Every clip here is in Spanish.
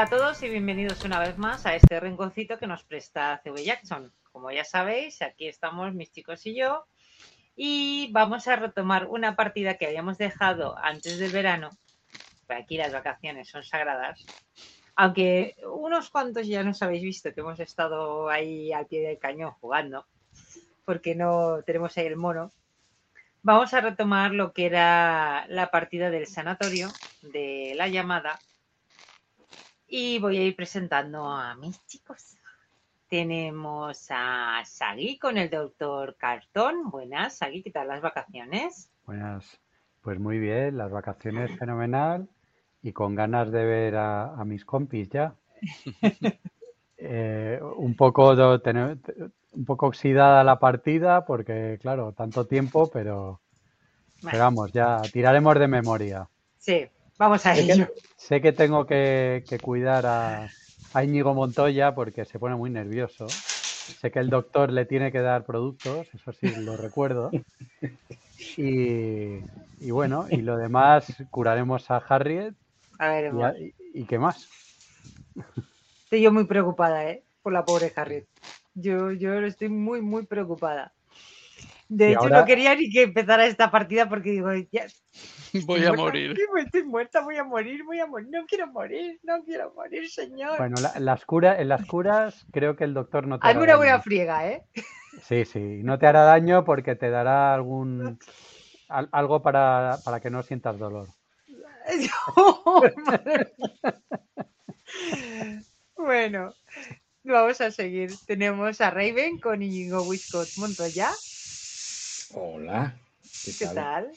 Hola a todos y bienvenidos una vez más a este rinconcito que nos presta CW Jackson. Como ya sabéis, aquí estamos mis chicos y yo y vamos a retomar una partida que habíamos dejado antes del verano. Aquí las vacaciones son sagradas. Aunque unos cuantos ya nos habéis visto que hemos estado ahí al pie del cañón jugando, porque no tenemos ahí el mono. Vamos a retomar lo que era la partida del sanatorio de la llamada y voy a ir presentando a mis chicos. Tenemos a Sagi con el doctor Cartón. Buenas, Sagi, ¿qué tal las vacaciones? Buenas, pues muy bien, las vacaciones fenomenal y con ganas de ver a, mis compis ya. Eh, un poco un poco oxidada la partida porque claro, tanto tiempo, pero, pero vamos, ya tiraremos de memoria. Sí, Vamos a ello. sé que tengo que, cuidar a, a, Íñigo Montoya porque se pone muy nervioso. Sé que el doctor le tiene que dar productos, eso sí, lo recuerdo. Y, bueno, y lo demás curaremos a Harriet. A ver, y, qué más? Estoy yo muy preocupada, ¿eh? Por la pobre Harriet. Yo, yo estoy muy, muy preocupada. De hecho, no quería ni que empezara esta partida porque digo, ya, Voy a morir. Estoy muerta, voy a morir, voy a morir. No quiero morir, no quiero morir, señor. Bueno, las curas, en las curas creo que el doctor no te Hazme una buena friega, ¿eh? Sí, sí, no te hará daño porque te dará algún algo para, para que no sientas dolor. bueno, vamos a seguir. Tenemos a Raven con Íñigo Wiscott Montoya. Hola. ¿Qué, tal?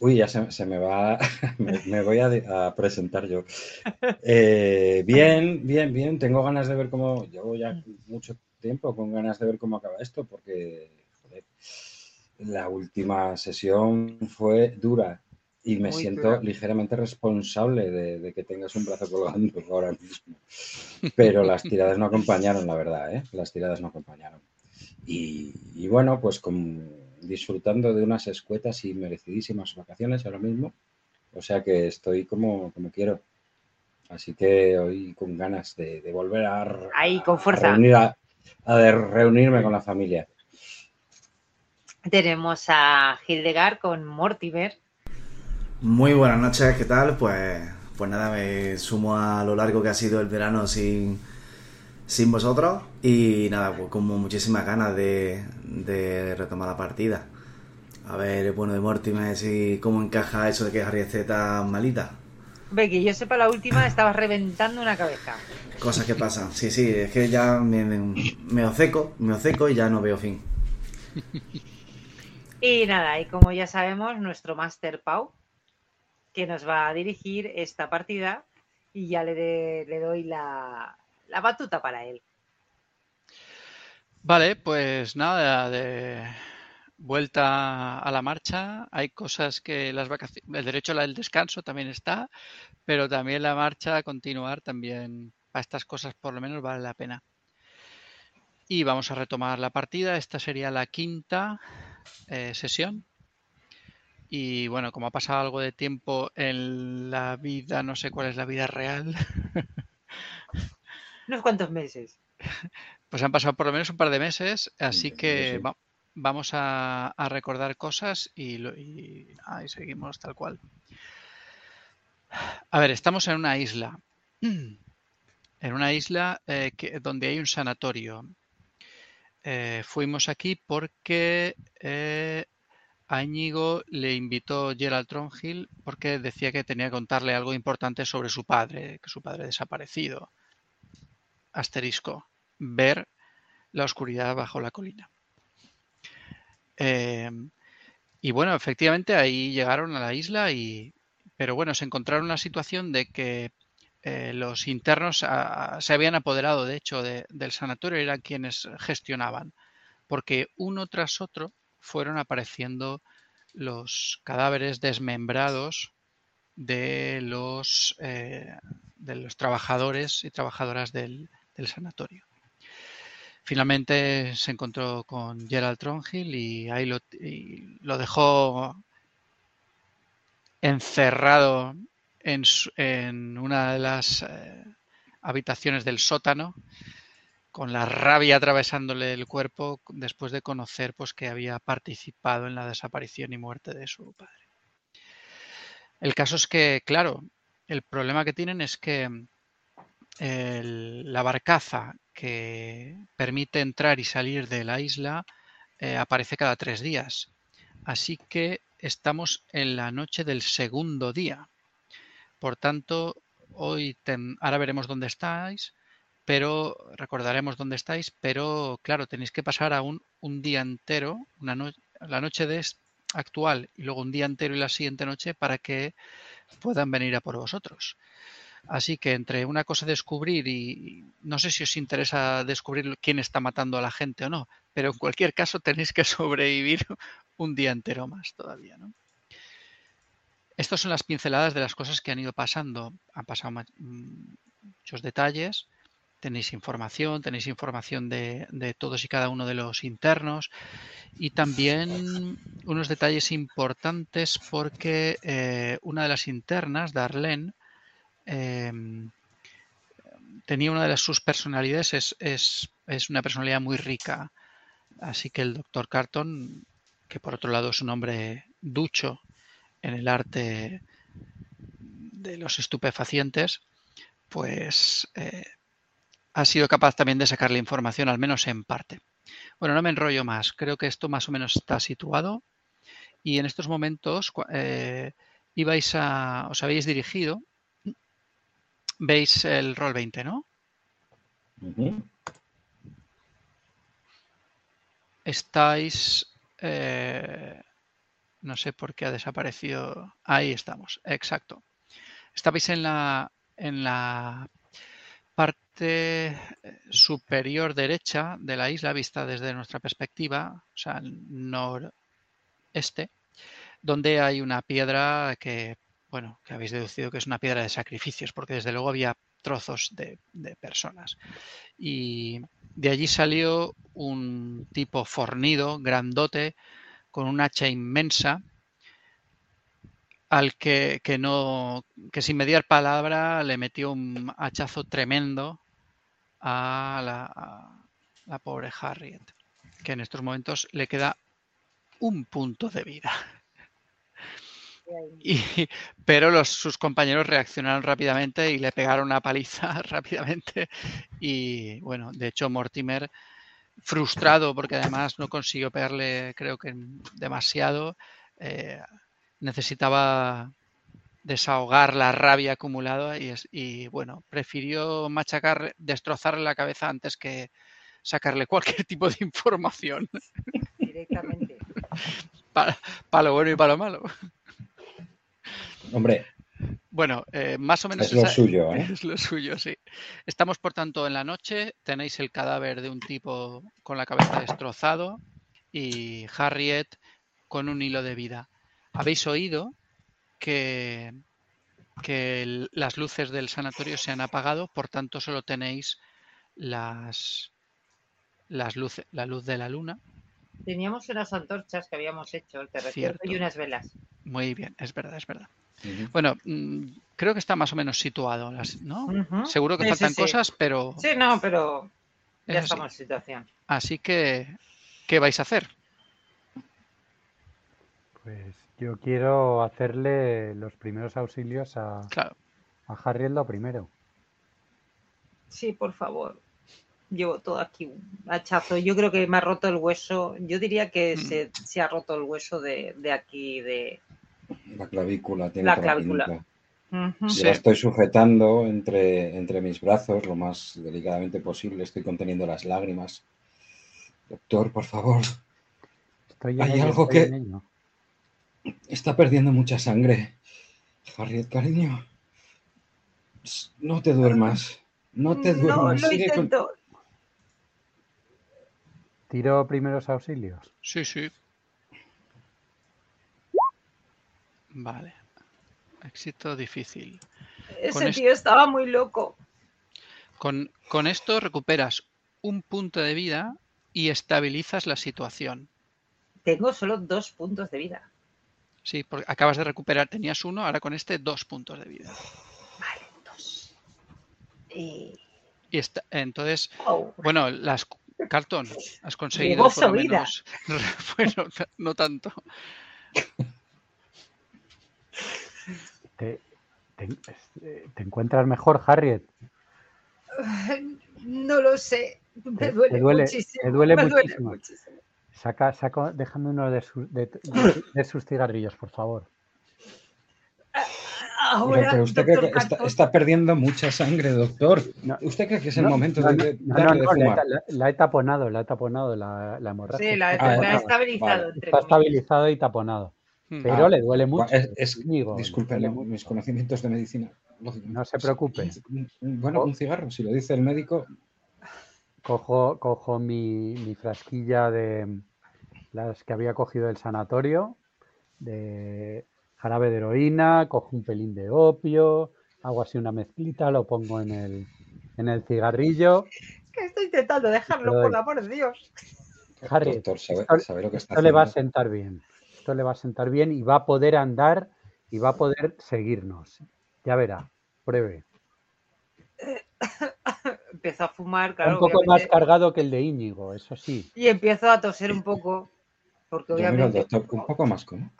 Uy, ya se, me va, me, voy a, presentar yo. Eh, bien, bien, bien. Tengo ganas de ver cómo, llevo ya mucho tiempo con ganas de ver cómo acaba esto, porque joder, la última sesión fue dura y me siento ligeramente responsable de, que tengas un brazo colgando ahora mismo. Pero las tiradas no acompañaron, la verdad, ¿eh? Las tiradas no acompañaron. Y, y bueno, pues con disfrutando de unas escuetas y merecidísimas vacaciones ahora mismo. O sea que estoy como, como quiero. Así que hoy con ganas de, volver a, Ahí, con fuerza. A, reunirme con la familia. Tenemos a Hildegard con Mortimer. Muy buenas noches, ¿qué tal? Pues, pues nada, me sumo a lo largo que ha sido el verano sin, sin vosotros y nada, pues como muchísimas ganas de, retomar la partida. A ver, bueno, de Mortimer, y cómo encaja eso de que Harry esté tan malita. Que yo sepa, la última estaba reventando una cabeza. Cosas que pasan, sí, sí, es que ya me, me, me oceco, me oceco y ya no veo fin. Y nada, y como ya sabemos, nuestro Master Pau, que nos va a dirigir esta partida, y ya le, le doy la, la batuta para él. Vale, pues nada, de vuelta a la marcha. Hay cosas que las vacaciones, el derecho al descanso también está, pero también la marcha continuar también para estas cosas por lo menos vale la pena. Y vamos a retomar la partida. Esta sería la quinta eh, sesión. Y bueno, como ha pasado algo de tiempo en la vida, no sé cuál es la vida real. unos cuantos meses. Pues han pasado por lo menos un par de meses, así que vamos a, recordar cosas y, seguimos tal cual. A ver, estamos en una isla. En una isla eh, donde hay un sanatorio. Eh, fuimos aquí porque eh, a Íñigo le invitó Gerald Tronhill porque decía que tenía que contarle algo importante sobre su padre, que su padre desaparecido asterisco, ver la oscuridad bajo la colina. Em, y bueno, efectivamente ahí llegaron a la isla y, pero bueno, se encontraron la situación de que eh, los internos se habían apoderado, de hecho, del sanatorio, eran quienes gestionaban, porque uno tras otro fueron apareciendo los cadáveres desmembrados de los, eh, de los trabajadores y trabajadoras del, del sanatorio. Finalmente se encontró con Gerald Tronhill y ahí lo, dejó encerrado en, en, una de las eh, habitaciones del sótano con la rabia atravesándole el cuerpo después de conocer pues, que había participado en la desaparición y muerte de su padre. El caso es que, claro, el problema que tienen es que la barcaza que permite entrar y salir de la isla eh, aparece cada tres días. Así que estamos en la noche del segundo día. Por tanto, hoy ahora veremos dónde estáis pero recordaremos dónde estáis, pero claro, tenéis que pasar aún un día entero, la noche de actual y luego un día entero y la siguiente noche para que puedan venir a por vosotros. Así que entre una cosa descubrir y no sé si os interesa descubrir quién está matando a la gente o no, pero en cualquier caso tenéis que sobrevivir un día entero más todavía, ¿no? Estas son las pinceladas de las cosas que han ido pasando. Han pasado muchos detalles tenéis información, tenéis información de, todos y cada uno de los internos y también unos detalles importantes porque eh, una de las internas, Darlene, em, tenía una de sus personalidades, es, es, una personalidad muy rica. Así que el doctor Carton, que por otro lado es un hombre ducho en el arte de los estupefacientes, pues eh, ha sido capaz también de sacar la información, al menos en parte. Bueno, no me enrollo más. Creo que esto más o menos está situado. Y en estos momentos eh, ibais a, os habéis dirigido. Veis el rol 20, ¿no? Estáis. Eh, no sé por qué ha desaparecido. Ahí estamos, exacto. Estabais en la, en la parte eh, superior derecha de la isla, vista desde nuestra perspectiva, o sea, noreste, donde hay una piedra que, bueno, que habéis deducido que es una piedra de sacrificios, porque desde luego había trozos de, personas. Y de allí salió un tipo fornido, grandote, con un hacha inmensa, al que, que, no, que sin mediar palabra le metió un hachazo tremendo a la, pobre Harriet, que en estos momentos le queda un punto de vida. pero los, sus compañeros reaccionaron rápidamente y le pegaron una paliza rápidamente. Y bueno, de hecho Mortimer, frustrado porque además no consiguió pegarle, creo que demasiado, eh, necesitaba desahogar la rabia acumulada y, y bueno, prefirió machacar, destrozarle la cabeza antes que sacarle cualquier tipo de información. Directamente. Para, lo bueno y para lo malo. Hombre. Bueno, eh, más o menos es lo suyo, ¿eh? Es lo suyo, sí. Estamos, por tanto, en la noche. Tenéis el cadáver de un tipo con la cabeza destrozado y Harriet con un hilo de vida habéis oído que, que las luces del sanatorio se han apagado, por tanto solo tenéis las, las luces, la luz de la luna. Teníamos unas antorchas que habíamos hecho, te recuerdo, y unas velas. Muy bien, es verdad, es verdad. Bueno, mm, creo que está más o menos situado, ¿no? Seguro que faltan cosas, pero... Sí, no, pero ya estamos en situación. Así que, ¿qué vais a hacer? Pues yo quiero hacerle los primeros auxilios a, a Harriet lo primero. Sí, por favor. Llevo todo aquí un hachazo. Yo creo que me ha roto el hueso. Yo diría que mm. se, ha roto el hueso de, aquí, de... La clavícula. Tiene la clavícula. La estoy sujetando entre, entre mis brazos lo más delicadamente posible. Estoy conteniendo las lágrimas. Doctor, por favor. Hay algo que... Está perdiendo mucha sangre. Harriet, cariño. No te duermas. No te duermas. No, ¿Tiro primeros auxilios? Sí, sí. Vale. Éxito difícil. Ese tío estaba muy loco. Con, con esto recuperas un punto de vida y estabilizas la situación. Tengo solo dos puntos de vida. Sí, porque acabas de recuperar, tenías uno, ahora con este dos puntos de vida. Vale, dos. Eh, Y está, entonces, Oh, bueno, las Carlton, has conseguido por lo menos. Bueno, no tanto. ¿Te, te, te encuentras mejor, Harriet? No lo sé. Te- Me te duele, duele- muchísimo. te duele me muchísimo. muchísimo. Saca, saca, déjame uno de, sus- de, de- de sus cigarrillos, por favor. Ahora, Pero, pero usted cree que doctor está, perdiendo mucha sangre, doctor. No. ¿Usted cree que es el No, momento no, de, no, de no, darle de la, la- la he taponado, la he taponado la, la hemorragia. Sí, la, Ah, he taponada. estabilizado. vale. entre Está comillas. estabilizado y taponado. Mm. Pero Ah, le duele mucho. Es, es- Íñigo, le disculpe, duele no, mucho. mis conocimientos de medicina. No se preocupe. Bueno, Oh. un cigarro, si lo dice el médico. Cojo, cojo mi, mi frasquilla de las que había cogido del sanatorio, de jarabe de heroína, cojo un pelín de opio, hago así una mezclita, lo pongo en el, en el cigarrillo. Que estoy intentando dejarlo, por el amor de Dios. Harry, doctor, sabe, esto- sabe lo que está Esto le va a sentar bien. Esto le va a sentar bien y va a poder andar y va a poder seguirnos. Ya verá, pruebe. Empiezo a fumar, claro. un poco más cargado que el de Íñigo, eso sí. Y empiezo a toser un poco. Porque Yo miro al obviamente. doctor un poco más como.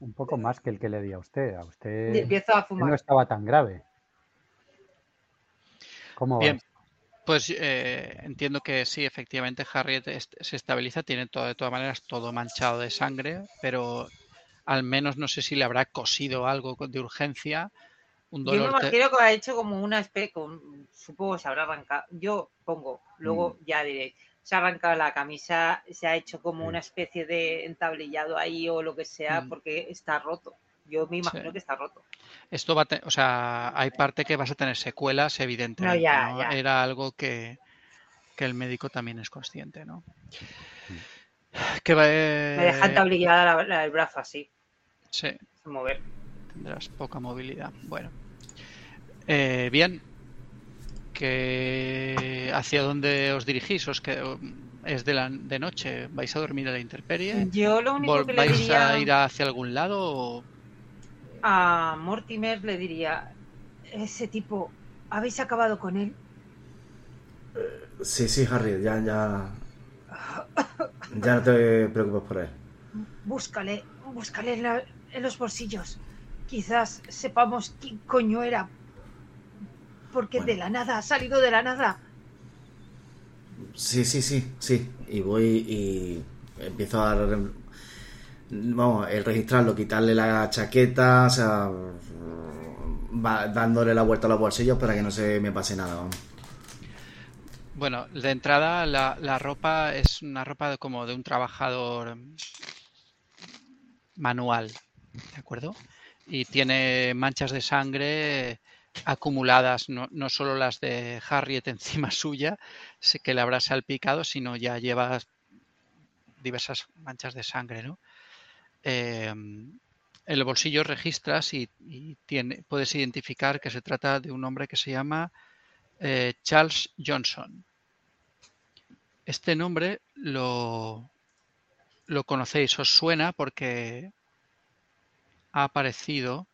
Un poco más que el que le di a usted. A usted Y empiezo a usted no estaba tan grave. ¿Cómo va? Bien, pues eh, entiendo que sí, efectivamente Harriet est- se estabiliza, tiene todo, de todas maneras todo manchado de sangre, pero al menos no sé si le habrá cosido algo de urgencia, un Yo me dolor. imagino que ha hecho como una especie, con, supongo que se habrá arrancado. Yo pongo, luego Mm. ya diré, se ha arrancado la camisa, se ha hecho como una especie de entablillado ahí o lo que sea, Mm. porque está roto. Yo me imagino Sí. que está roto. Esto va a te- o sea, hay parte que vas a tener secuelas, evidentemente. ya, ¿no? ya. Era algo que, que el médico también es consciente, ¿no? Que va, Me deja eh, entablillada la- la- el brazo así, sí, sin mover. tendrás poca movilidad. Bueno, Eh, bien. Que ¿Hacia dónde os dirigís? ¿Os que ¿Es de, la, de noche? ¿Vais a dormir a la intemperie? Yo lo único que le ¿Vais diría a ir hacia algún lado? o- a Mortimer, le diría, ese tipo, ¿habéis acabado con él? Sí, sí, Harry, ya, ya. Ya no te preocupes por él. Búscale, búscale en, la- en los bolsillos. Quizás sepamos quién coño era. Porque Bueno. de la nada, ha salido de la nada. Sí, sí, sí, sí. Y voy y empiezo a. Vamos, el registrarlo, quitarle la chaqueta, o sea. va dándole la vuelta a los bolsillos para que no se me pase nada. Bueno, de entrada la, ropa es una ropa como de un trabajador manual, ¿de acuerdo? Y tiene manchas de sangre acumuladas, no, no solo las de Harriet encima suya, que le habrá salpicado, sino ya lleva diversas manchas de sangre, ¿no? En el bolsillo registras y, y tiene, puedes identificar que se trata de un hombre que se llama eh, Charles Johnson. Este nombre lo, lo conocéis, os suena porque ha aparecido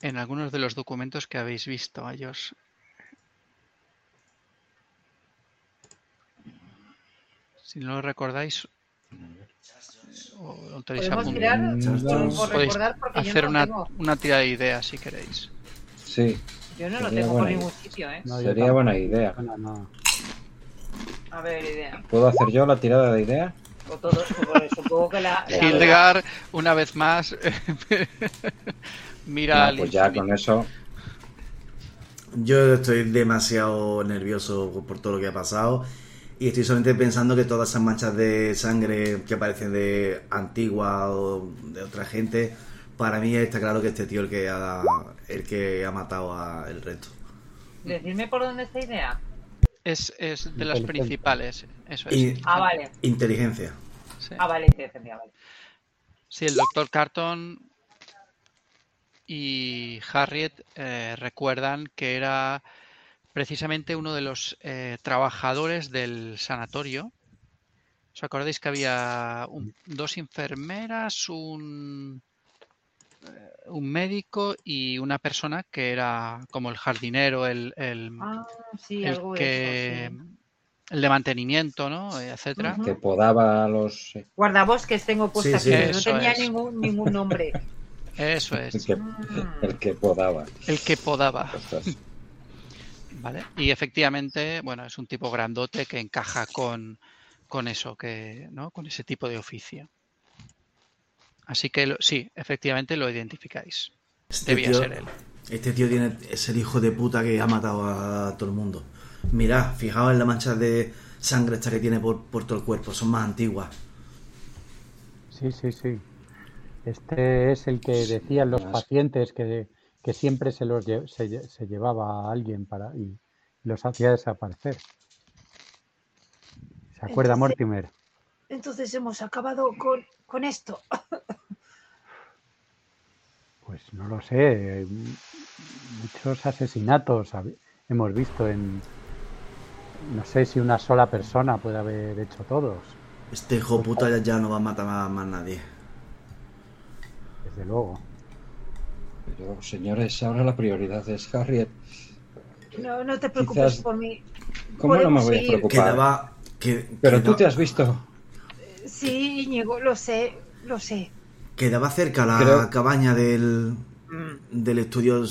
en algunos de los documentos que habéis visto. Ellos. Si no lo recordáis, o tenéis mirar por Podéis hacer no una, una tira de ideas si queréis. Sí, Yo no lo sería tengo por buena ningún idea. sitio, ¿eh? No, yo sería buena idea. No, no. A ver, idea. ¿Puedo hacer yo la tirada de idea? O todos, supongo que la... la- Hildegard, una vez más, mira No, pues ya con eso. Yo estoy demasiado nervioso por todo lo que ha pasado y estoy solamente pensando que todas esas manchas de sangre que parecen de antigua o de otra gente, para mí está claro que este tío el que ha, el que ha matado a el resto. Decidme por dónde está idea. Es, es de las principales, eso es. Y- Ah, vale. Inteligencia. Sí. Ah, vale, inteligencia, vale. Sí, el doctor Carton y Harriet eh, recuerdan que era precisamente uno de los eh, trabajadores del sanatorio. ¿Os acordáis que había un- dos enfermeras, un, un médico y una persona que era como el jardinero, el, el, Ah, sí, el algo que eso, sí. el de mantenimiento, ¿no? Eh, etcétera. Que podaba a los. sí, Guardabosques tengo puesto Sí, sí. aquí, pero no tenía es. ningún, ningún nombre. Eso El es, que, el que podaba. el que podaba. ¿Vale? Y efectivamente, bueno, es un tipo grandote que encaja con, con eso, que, ¿no? Con ese tipo de oficio. Así que lo- sí, efectivamente lo identificáis. Este Debía tío, ser él. este tío tiene, es el hijo de puta que ha matado a todo el mundo. Mirad, fijaos en las manchas de sangre esta que tiene por, por todo el cuerpo, son más antiguas. Sí, sí, sí. Este es el que decían los pacientes que, que siempre se los lle- se, se llevaba a alguien para y los hacía desaparecer. ¿Se acuerda Entonces- Mortimer? Entonces hemos acabado con, con esto. Pues no lo sé. Muchos asesinatos hemos visto en... No sé si una sola persona puede haber hecho todos, Este hijo puta ya, ya no va a matar a más nadie. desde luego. Pero, señores, ahora la prioridad es Harriet. No, no te preocupes Quizás- por mí. ¿Cómo no me voy a preocupar? Quedaba... Que, Pero queda- tú te has visto. Sí, Íñigo, lo sé, lo sé. Quedaba cerca la Creo- cabaña del, Mm. del estudio...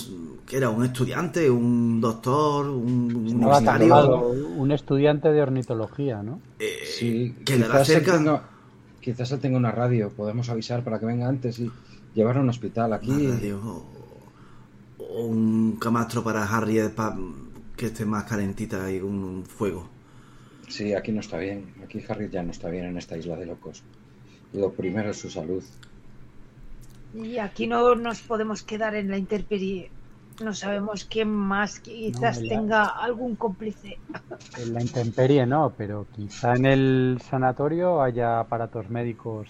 que era? ¿Un estudiante? ¿Un doctor? ¿Un tatuado, un estudiante de ornitología, ¿no? Eh, Sí, quedará quizás él, cerca... tenga, quizás él tenga una radio. Podemos avisar para que venga antes y llevarlo a un hospital aquí. Madre o, o un camastro para Harriet para que esté más calentita y un, un fuego. Sí, aquí no está bien. Aquí Harriet ya no está bien en esta isla de locos. Lo primero es su salud. Y aquí no nos podemos quedar en la intemperie. No sabemos quién más quizás No, tenga algún cómplice. En la intemperie no, pero quizá en el sanatorio haya aparatos médicos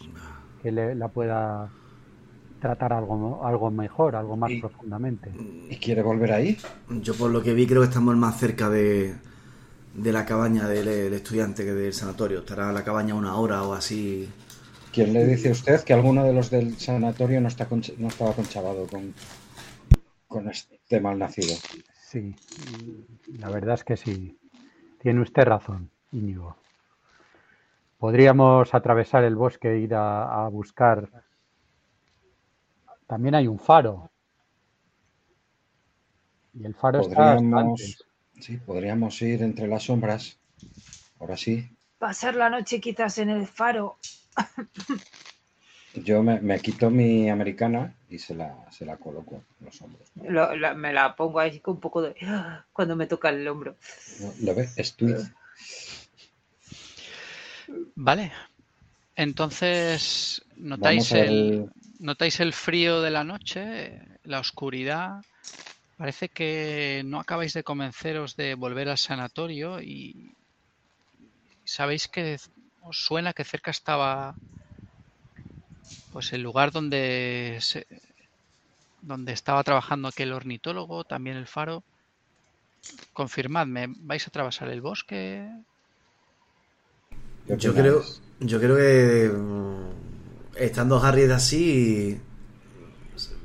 que le, la pueda tratar algo, algo mejor, algo más Y- profundamente. ¿Y quiere volver ahí? Yo por lo que vi creo que estamos más cerca de, de la cabaña del, del estudiante que del sanatorio. Estará la cabaña una hora o así. ¿Quién le dice a usted que alguno de los del sanatorio no, está no estaba conchavado con, con este mal nacido? Sí, la verdad es que sí. Tiene usted razón, Íñigo. Podríamos atravesar el bosque e ir a, a buscar. También hay un faro. Y el faro está Podríamos, antes. sí, podríamos ir entre las sombras. Ahora sí. Pasar la noche quizás en el faro. Yo me, me quito mi americana y se la, se la coloco en los hombros. ¿no? Lo- la- me la pongo ahí con un poco de... cuando me toca el hombro. ¿Lo ve? Es. Vale. Entonces, ¿notáis Vamos el, notáis el frío de la noche, la oscuridad? Parece que no acabáis de convenceros de volver al sanatorio y sabéis que os suena que cerca estaba pues el lugar donde se- donde estaba trabajando aquel ornitólogo, también el faro. Confirmadme, ¿vais a atravesar el bosque? ¿Qué Yo creo, yo creo que estando Harriet así,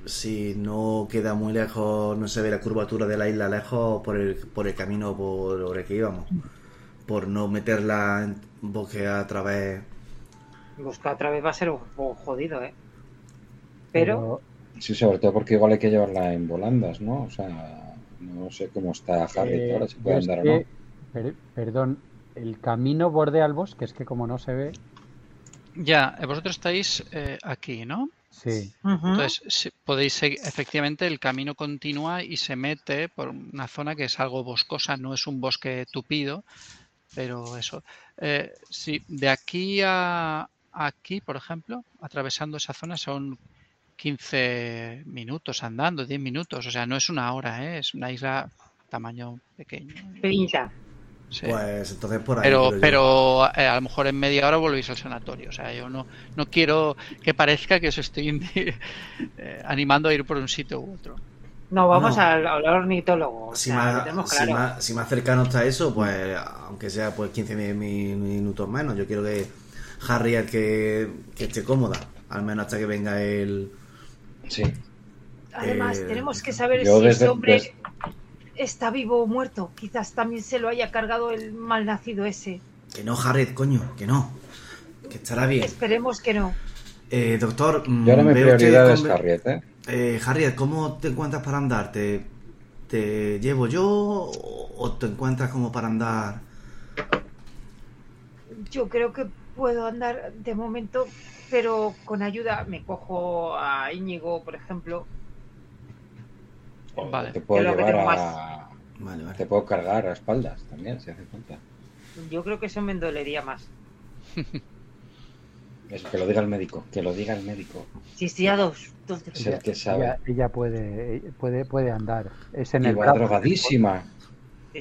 si no queda muy lejos, no se ve la curvatura de la isla lejos por el, por el camino por el que íbamos. Por no meterla en bosque a través. Buscar otra vez va a ser un poco jodido, ¿eh? Pero... Sí, sobre todo porque igual hay que llevarla en volandas, ¿no? O sea, no sé cómo está Harriet Eh, ahora, si puede es andar o que- no. per- perdón, el camino bordea el bosque, es que como no se ve, Ya, eh, vosotros estáis eh, aquí, ¿no? sí. Entonces, si- podéis seguir, efectivamente, el camino continúa y se mete por una zona que es algo boscosa, no es un bosque tupido, pero eso. Eh, sí, de aquí a aquí, por ejemplo, atravesando esa zona son 15 minutos andando, 10 minutos, o sea, no es una hora, ¿eh? es una isla tamaño pequeño. Pinta. Sí. Pues entonces por ahí. Pero, eh, a lo mejor en media hora volvéis al sanatorio. O sea, yo no, no quiero que parezca que os estoy eh, animando a ir por un sitio u otro. No, vamos No. al, al ornitólogo. o Si sea, más, tenemos si, claro. más, si más cercano está eso, pues aunque sea pues 15 mi- mi- minutos menos, yo quiero que Harriet que, que esté cómoda, al menos hasta que venga el, Sí. Además, Eh, tenemos que saber si desde- ese hombre está vivo o muerto. Quizás también se lo haya cargado el malnacido ese. Que no, Harriet, coño, que no. Que estará bien. Esperemos que no. Eh, doctor, mm, Yo ahora mi prioridad es con- Harriet, ¿eh? Eh, Harriet, ¿cómo te encuentras para andar? ¿Te, te llevo yo o te encuentras como para andar? Yo creo que puedo andar de momento, pero con ayuda me cojo a Íñigo, por ejemplo. Vale. Te puedo llevar a... Vale, vale. Te puedo cargar a espaldas también, si hace falta. Yo creo que eso me dolería más. Eso, que lo diga el médico, que lo diga el médico. Si estoy a dos, dos Es el que sabe. Ella, ella puede, puede, puede andar. Es en Y el va brazo. drogadísima.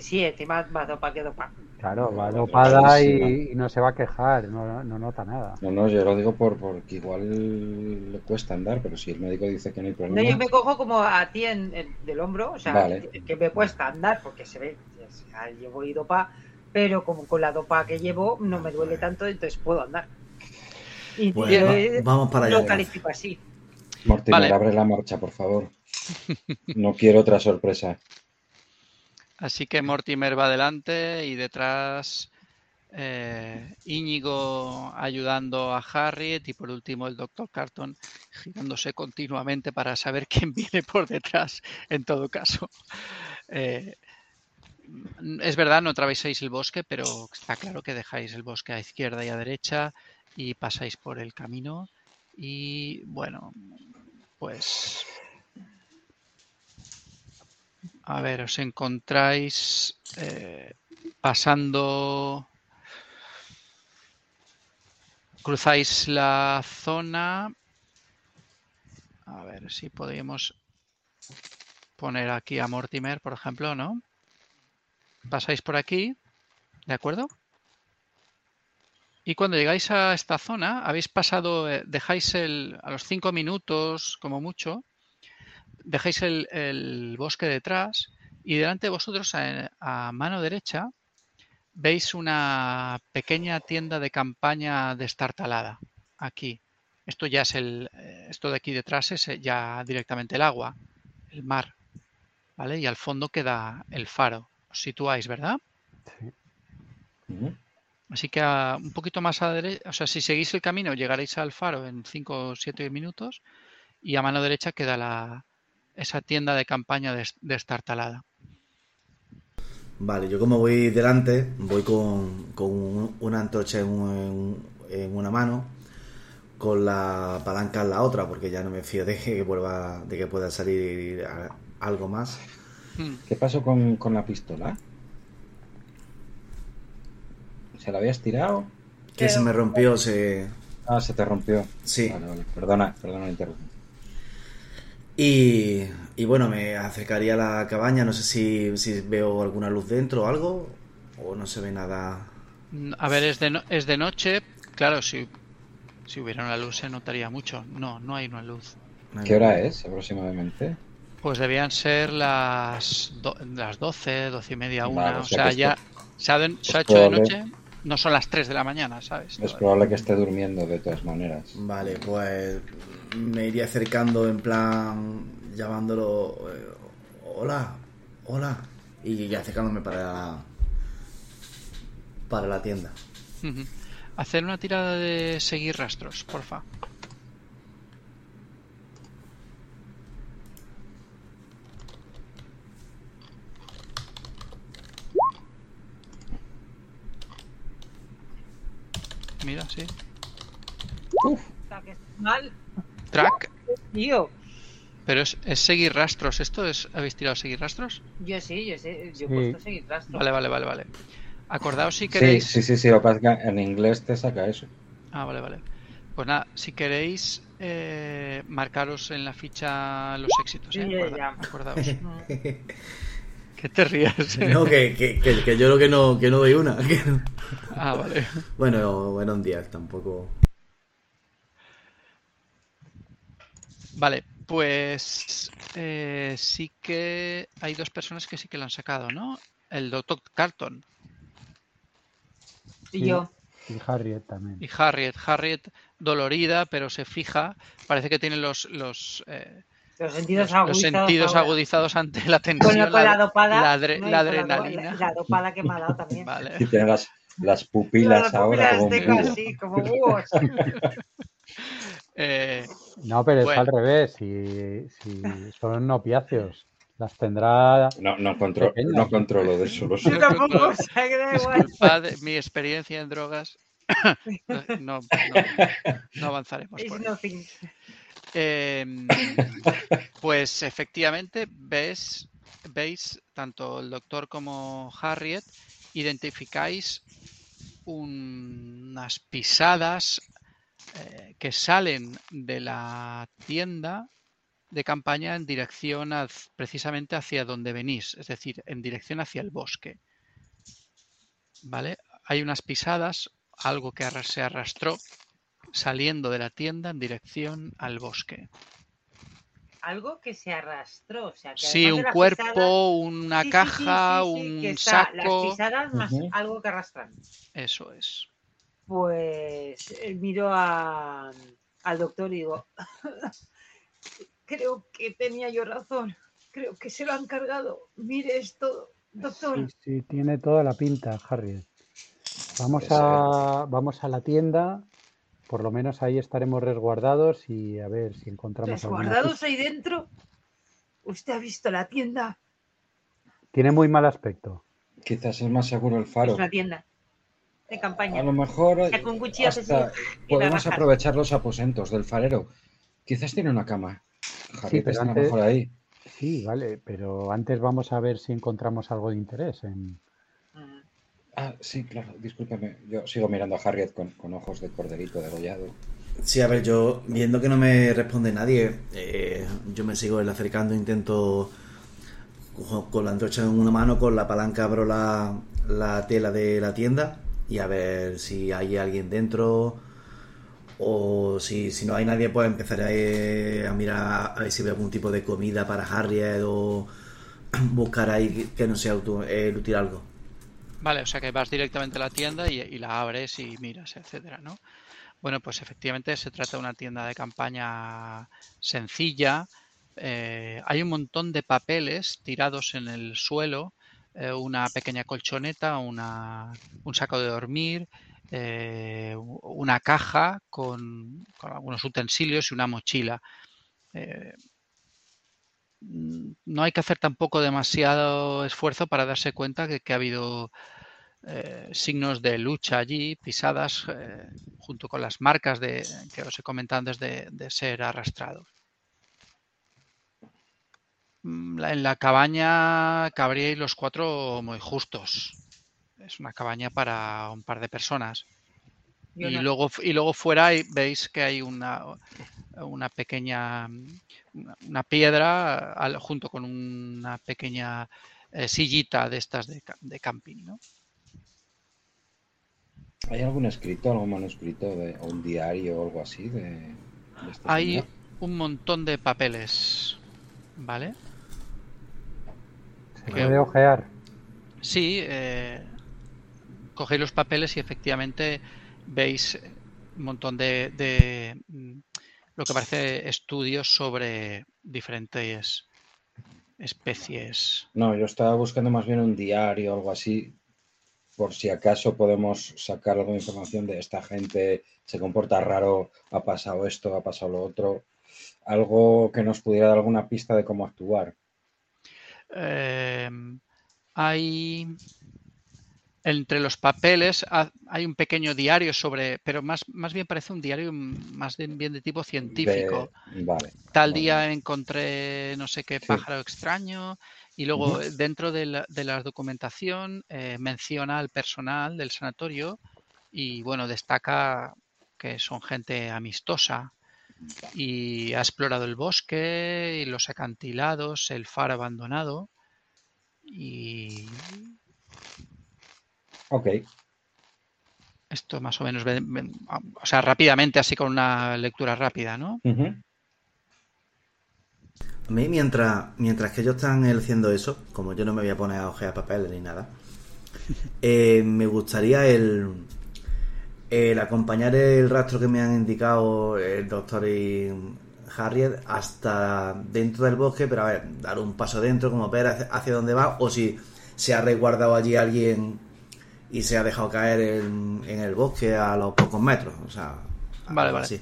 Sí, encima va dopa que dopa. Claro, va Va dopada y, y no se va a quejar, no, no nota nada. No, no, yo lo digo por porque igual le cuesta andar, pero si el médico dice que no hay No, problema. yo me cojo como a ti en, en- del hombro, o sea, Vale. que me cuesta andar porque se ve, o sea, llevo y dopa, pero como con la dopa que llevo no me duele tanto, entonces puedo andar. Y Bueno, yo, va- eh, vamos para allá. lo califico así. Mortimer, Vale. abre la marcha, por favor. No quiero otra sorpresa. Así que Mortimer va adelante y detrás eh, Íñigo ayudando a Harriet y por último el Dr. Carton girándose continuamente para saber quién viene por detrás en todo caso. Eh, es verdad, no atravesáis el bosque, pero está claro que dejáis el bosque a izquierda y a derecha y pasáis por el camino y bueno, pues a ver, os encontráis eh, pasando. Cruzáis la zona. A ver si podemos poner aquí a Mortimer, por ejemplo, ¿no? Pasáis por aquí, ¿de acuerdo? Y cuando llegáis a esta zona, habéis pasado, eh, dejáis el, a los cinco minutos, como mucho, dejáis el, el bosque detrás y delante de vosotros, a, a mano derecha, veis una pequeña tienda de campaña destartalada. Aquí. Esto ya es el. eh, Esto de aquí detrás es eh, ya directamente el agua, el mar. ¿Vale? Y al fondo queda el faro. Os situáis, ¿verdad? Ujú. Así que a- un poquito más a la derecha, o sea, si seguís el camino llegaréis al faro en 5 o 7 minutos y a mano derecha queda la, esa tienda de campaña des- destartalada. Vale, yo como voy delante, voy con, con un- una antorcha en, un- en una mano, con la palanca en la otra, porque ya no me fío de que vuelva, de que pueda salir algo más. Hmm. ¿Qué pasó con, con la pistola? ¿Se la habías tirado? Que se me rompió, se... Ah, se te rompió. Sí. Vale, vale. Perdona, perdona la interrupción. Y, y bueno, me acercaría a la cabaña, no sé si, si veo alguna luz dentro o algo, o no se ve nada. A ver, es de, no- es de noche. Claro, si, si hubiera una luz se notaría mucho. No, no hay una luz. ¿Qué hora es aproximadamente? Pues debían ser las, do- las 12, 12 y media, una. Vale, o o sea ya esto- se ha, de- se ha es hecho de noche. No son las 3 de la mañana, ¿sabes? Es probable que esté durmiendo de todas maneras. Vale, pues me iría acercando en plan llamándolo eh, hola, hola y ya acercándome para la, para la tienda. Hacer una tirada de seguir rastros, porfa. Mira, sí. Está que es mal, Track, tío. pero es, es seguir rastros. ¿Esto es. ¿Habéis tirado seguir rastros? Yo sí, yo sé, yo he Sí. puesto seguir rastro. Vale, vale, vale, vale. Acordaos si Sí, queréis. sí, sí, sí, lo que pasa es que en inglés te saca eso. Ah, vale, vale. Pues nada, si queréis eh, marcaros en la ficha los éxitos, ¿eh? Sí, ya, Acorda- ya. Acordaos. Que te rías. No, que, que, que, que yo lo que no, que no doy una. que no. Ah, vale. Bueno, bueno, un día tampoco. Vale, pues eh, sí que hay dos personas que sí que lo han sacado, ¿no? El doctor Carton. Y Sí. yo, Y Harriet también. Y Harriet, Harriet dolorida, pero se fija, parece que tiene los, los, eh, Los sentidos los- los agudizados. sentidos ahora. agudizados ante la Con, tensión, la, con la dopada. la adre- la adrenalina. La, la dopada que me ha dado también. Vale. Y tiene las, las pupilas Las ahora pupilas como de búho. casi, como búhos. Eh, No, pero es al revés. Si, si son opiáceos, las tendrá. No, no, contro- Pequeñas. no controlo de eso, Yo tampoco, o sea, que da igual. disculpad mi experiencia en drogas. No, no, no avanzaremos por. Eh, pues efectivamente ves, veis tanto el doctor como Harriet, identificáis un- unas pisadas eh, que salen de la tienda de campaña en dirección haz- precisamente hacia donde venís, es decir, en dirección hacia el bosque. ¿Vale? Hay unas pisadas, algo que se arrastró saliendo de la tienda en dirección al bosque. Algo que se arrastró. O sea, que Sí, un cuerpo, pisadas- una Sí, sí, sí, caja, sí, sí, que un está saco. Las pisadas más algo que arrastran. Eso es. Pues eh, miro a, al doctor y digo, creo que tenía yo razón. Creo que se lo han cargado. Mire esto, doctor. Sí, sí, tiene toda la pinta, Harriet. Vamos a, vamos a la tienda. Por lo menos ahí estaremos resguardados y a ver si encontramos Resguardados ahí dentro. ¿Usted ha visto la tienda? Tiene muy mal aspecto. Quizás es más seguro el faro. Es una tienda de campaña. A lo mejor con hasta podemos aprovechar los aposentos del farero. Quizás tiene una cama. Harriet pero está a lo antes- mejor ahí. Sí, vale, pero antes vamos a ver si encontramos algo de interés en. Ah, sí, claro, discúlpame. Yo sigo mirando a Harriet con, con ojos de corderito degollado. Sí, a ver, yo viendo que no me responde nadie, eh, yo me sigo él acercando, intento con la antorcha en una mano, con la palanca abro la, la tela de la tienda y a ver si hay alguien dentro o si, si no hay nadie pues empezaré a mirar a ver si veo algún tipo de comida para Harriet o buscar ahí que- no sea útil algo. Vale, o sea que vas directamente a la tienda y, y la abres y miras, etcétera, ¿no? Bueno, pues efectivamente se trata de una tienda de campaña sencilla. Eh, hay un montón de papeles tirados en el suelo, eh, una pequeña colchoneta, una, un saco de dormir, eh, una caja con, algunos utensilios y una mochila. Eh, mm, no hay que hacer tampoco demasiado esfuerzo para darse cuenta de que ha habido signos de lucha allí, pisadas, junto con las marcas de, que os he comentado antes de, de ser arrastrados. Mm, En la cabaña cabríais los cuatro muy justos. Es una cabaña para un par de personas. Yo Y no. luego, y luego fuera hay- veis que hay una, una pequeña una, piedra al- junto con una pequeña eh, sillita de estas de, de camping, ¿no? ¿Hay algún escrito, algún manuscrito de, o un diario o algo así de, de este Hay señor? un montón de papeles, ¿vale? Se Qué puede ojear. Sí, eh, cogéis los papeles y efectivamente veis un montón de, de, mm, lo que parece estudios sobre diferentes especies. No, yo estaba buscando más bien un diario o algo así, por si acaso podemos sacar algo de información de esta gente se comporta raro, ha pasado esto, ha pasado lo otro, algo que nos pudiera dar alguna pista de cómo actuar. Eh, hay entre los papeles ha- hay un pequeño diario sobre, pero más, más bien parece un diario más de- bien de tipo científico. De- Vale. Tal vale. día encontré no sé qué Sí. pájaro extraño y luego dentro de la, de la documentación eh, menciona al personal del sanatorio y bueno, destaca que son gente amistosa y ha explorado el bosque y los acantilados, el faro abandonado y Ok, esto más o menos, ve- o sea, rápidamente así con una lectura rápida, ¿no? A mí, mientras, mientras que ellos están haciendo eso, como yo no me voy a poner a ojear papeles ni nada, eh, me gustaría el, el acompañar el rastro que me han indicado el doctor y Harriet hasta dentro del bosque, pero a ver, dar un paso dentro, como ver hacia dónde va, o si se ha resguardado allí alguien y se ha dejado caer en, el bosque a los pocos metros. O sea, vale, vale.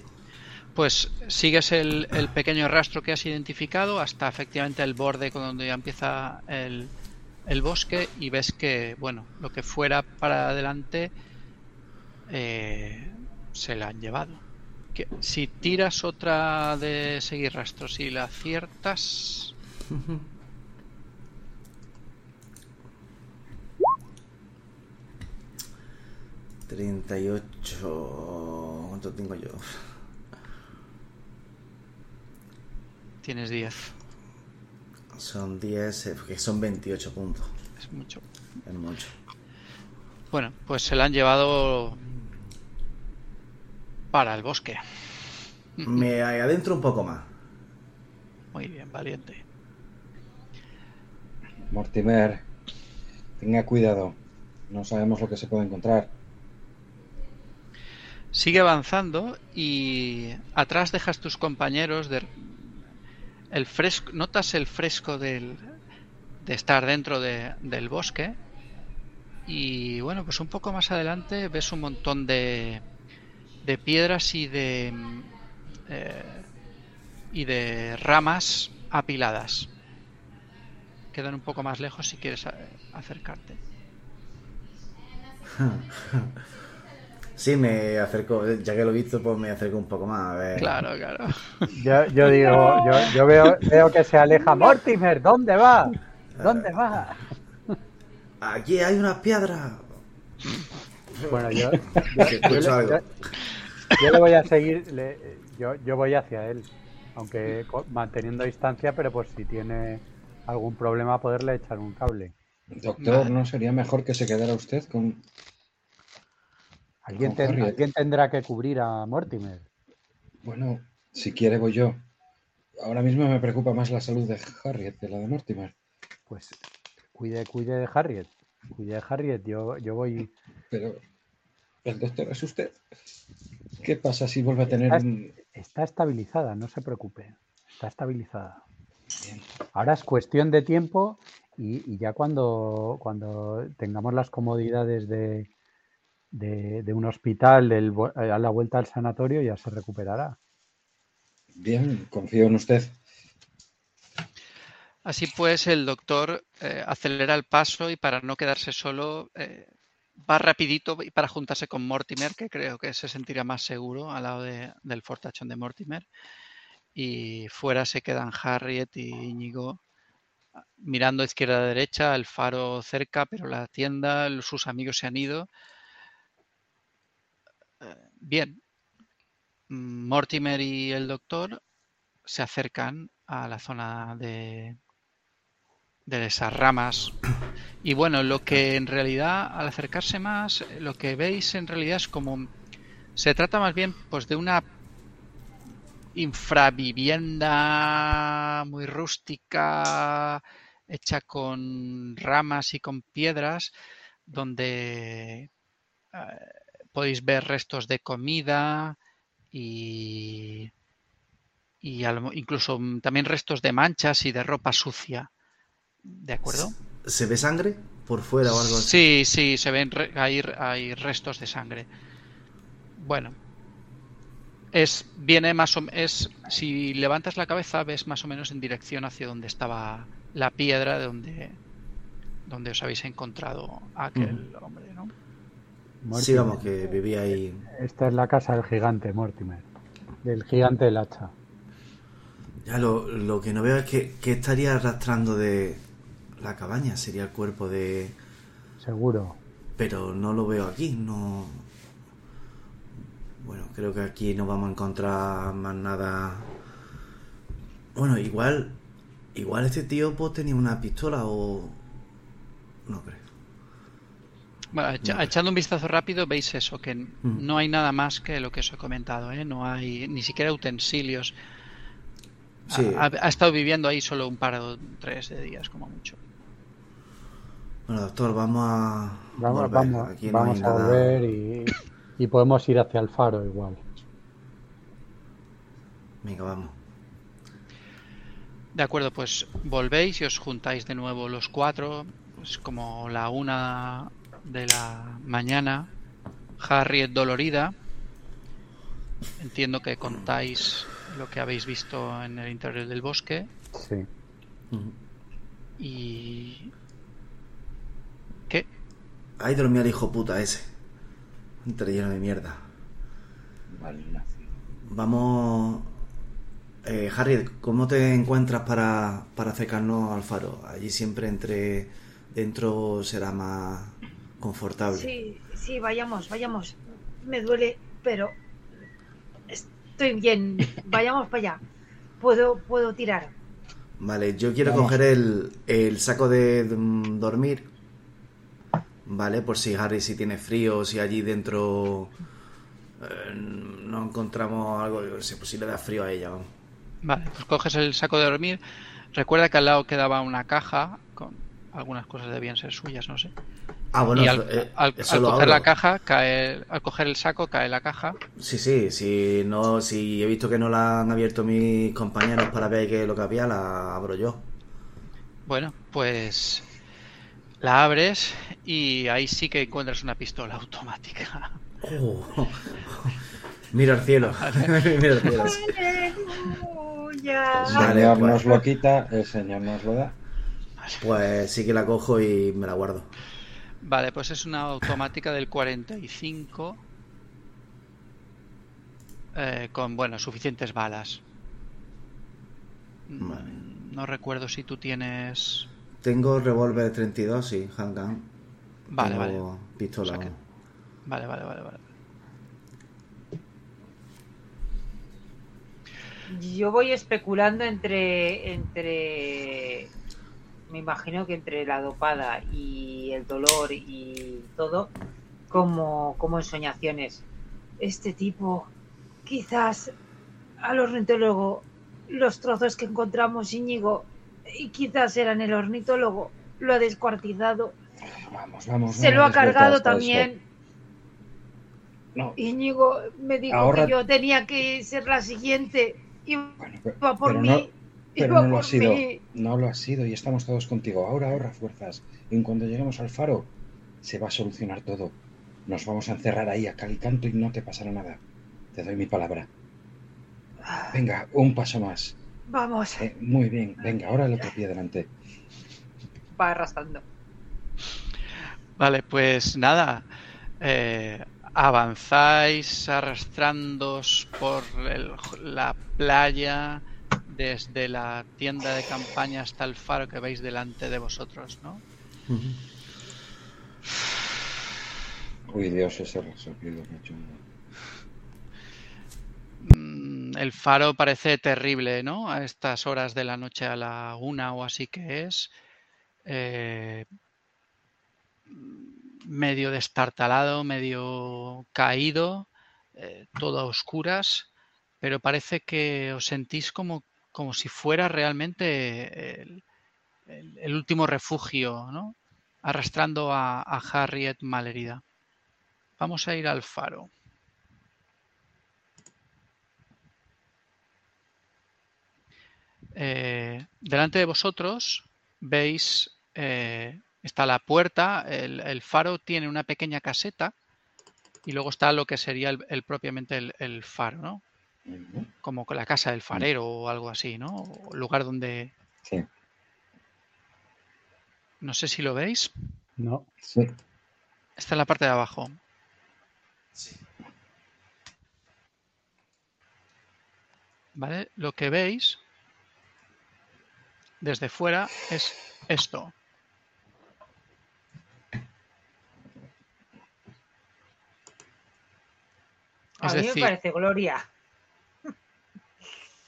Pues sigues el, pequeño rastro que has identificado hasta efectivamente el borde con donde ya empieza el, el bosque y ves que, bueno, lo que fuera para adelante eh, se la han llevado. Que, si tiras otra de seguir rastros y la aciertas... Treinta y ocho... ¿Cuánto tengo yo? Tienes 10. Son 10, eh, que son 28 puntos. Es mucho. Es mucho. Bueno, pues se la han llevado para el bosque. Me adentro un poco más. Muy bien, valiente. Mortimer, tenga cuidado. No sabemos lo que se puede encontrar. Sigue avanzando y atrás dejas tus compañeros de el fresco, notas el fresco del, de estar dentro del bosque y bueno, pues un poco más adelante ves un montón de, de piedras y de eh, y de ramas apiladas. Quedan un poco más lejos si quieres acercarte. Sí, me acerco, ya que lo he visto, pues me acerco un poco más. A ver. Claro, claro. Yo, yo digo, yo, yo veo, veo que se aleja. Mortimer, ¿dónde va? ¿Dónde va? Aquí hay unas piedras. Bueno, yo, yo, le voy a seguir, yo, yo voy hacia él, aunque manteniendo distancia, pero pues si tiene algún problema poderle echar un cable. Doctor, ¿no sería mejor que se quedara usted con... ¿Alguien, tendrá que cubrir a Mortimer? Bueno, si quiere voy yo. Ahora mismo me preocupa más la salud de Harriet que la de Mortimer. Pues cuide, cuide de Harriet. Cuide de Harriet, yo, yo voy... Pero el doctor es usted. ¿Qué pasa si vuelve a tener está, Está estabilizada, no se preocupe. Está estabilizada. Ahora es cuestión de tiempo y, ya cuando, cuando tengamos las comodidades de, de, un hospital a la vuelta al sanatorio ya se recuperará. Bien, confío en usted. Así pues, el doctor eh, acelera el paso y para no quedarse solo eh, va rapidito para juntarse con Mortimer, que creo que se sentirá más seguro al lado del fortachón de Mortimer. Y fuera se quedan Harriet y Íñigo mirando izquierda a derecha, el faro cerca, pero la tienda, sus amigos se han ido. Eh, bien, Mortimer y el doctor se acercan a la zona de, de esas ramas. Y bueno, lo que en realidad, al acercarse más, lo que veis en realidad es como... Se trata más bien pues de una infravivienda muy rústica, hecha con ramas y con piedras, donde eh, podéis ver restos de comida y, y incluso también restos de manchas y de ropa sucia. ¿De acuerdo? ¿Se ve sangre por fuera o algo así? Sí, sí, se ven hay, hay restos de sangre. Bueno, es viene más o es si levantas la cabeza ves más o menos en dirección hacia donde estaba la piedra de donde donde os habéis encontrado a aquel hombre, ¿no? sí, vamos, que vivía ahí. Esta es la casa del gigante, Mortimer. Del gigante del hacha. Ya lo, lo que no veo es que, que estaría arrastrando de, la cabaña, sería el cuerpo de... Seguro. Pero no lo veo aquí, no... Bueno, creo que aquí no vamos a encontrar más nada... Bueno, igual... Igual este tío pues tenía una pistola o... No creo. Bueno, echando un vistazo rápido veis eso, que mm. no hay nada más que lo que os he comentado, ¿eh? no hay ni siquiera utensilios. Ha, ha, estado viviendo ahí solo un par o tres de días, como mucho. Bueno, doctor, vamos a. Vamos, vamos, a volver y, Y podemos ir hacia el faro igual. Venga, vamos. De acuerdo, pues volvéis y os juntáis de nuevo los cuatro. Es como la una de la mañana. Harriet dolorida. Entiendo que contáis lo que habéis visto en el interior del bosque. Sí. Y... Ahí dormía el hijo puta ese. Entre lleno de mierda. Malnacido. Vamos. Eh, Harriet, ¿cómo te encuentras para, para acercarnos al faro? Allí siempre entre. Dentro será más confortable. Sí, sí, vayamos, vayamos. Me duele, pero estoy bien. Vayamos para allá. Puedo, puedo tirar. Vale, yo quiero Vamos. coger el, el saco de mm, dormir. Vale, por si Harry si tiene frío, si allí dentro eh, no encontramos algo, yo qué sé, pues si le da frío a ella, vamos. Vale, pues coges el saco de dormir. Recuerda que al lado quedaba una caja con algunas cosas debían ser suyas, no sé. Ah, bueno, y al, eh, al- coger la caja, cae, al coger el saco, cae la caja. Sí, sí, si no, si he visto que no la han abierto mis compañeros para ver qué es lo que había, la abro yo. Bueno, pues la abres y ahí sí que encuentras una pistola automática. Oh. Miro al cielo. Cielo. Aleluya. El Vale, Señor pues. nos lo quita, el Señor nos lo da. Pues sí que la cojo y me la guardo. Vale, pues es una automática del 45 eh, con, bueno, suficientes balas. Mm, Vale. No recuerdo si tú tienes... Tengo revólver 32, sí, handgun. Vale, vale. Pistola. O sea que- vamos. Vale, vale, vale, vale. Yo voy especulando entre, entre, me imagino que entre la dopada y el dolor y todo, como, como ensoñaciones. Este tipo, quizás al ornitólogo, los trozos que encontramos Íñigo, y quizás eran el ornitólogo, lo ha descuartizado, Vamos, vamos. se no lo ha cargado también. No, Íñigo me dijo Ahorra- que yo tenía que ser la siguiente. y bueno, Iba por mí. no, pero iba no lo ha sido. mí. No lo ha sido y estamos todos contigo. Ahora ahorra fuerzas. Y en cuando lleguemos al faro, se va a solucionar todo. Nos vamos a encerrar ahí a cal y canto y no te pasará nada. Te doy mi palabra. Venga, un paso más. Vamos. Eh, muy bien, venga, ahora el otro pie delante. Va arrastrando. Vale, pues nada. eh, avanzáis arrastrándoos por el- la playa desde la tienda de campaña hasta el faro que veis delante de vosotros, ¿no? Uy, Dios, ese que he hecho. Mm, El faro parece terrible, ¿no? A estas horas de la noche, a la una o así que es. eh, medio destartalado, medio caído, eh, todo a oscuras, pero parece que os sentís como, como si fuera realmente el, el- último refugio, ¿no? Arrastrando a, a Harriet malherida. Vamos a ir al faro. Eh, delante de vosotros veis, eh, está la puerta, el, el faro tiene una pequeña caseta y luego está lo que sería el, el propiamente el, el faro, ¿no? Como la casa del farero o algo así, ¿no? O lugar donde... Sí, No sé si lo veis. No. sí. Está en la parte de abajo. ¿Vale? Lo que veis desde fuera es esto. A Es mí decir, me parece gloria.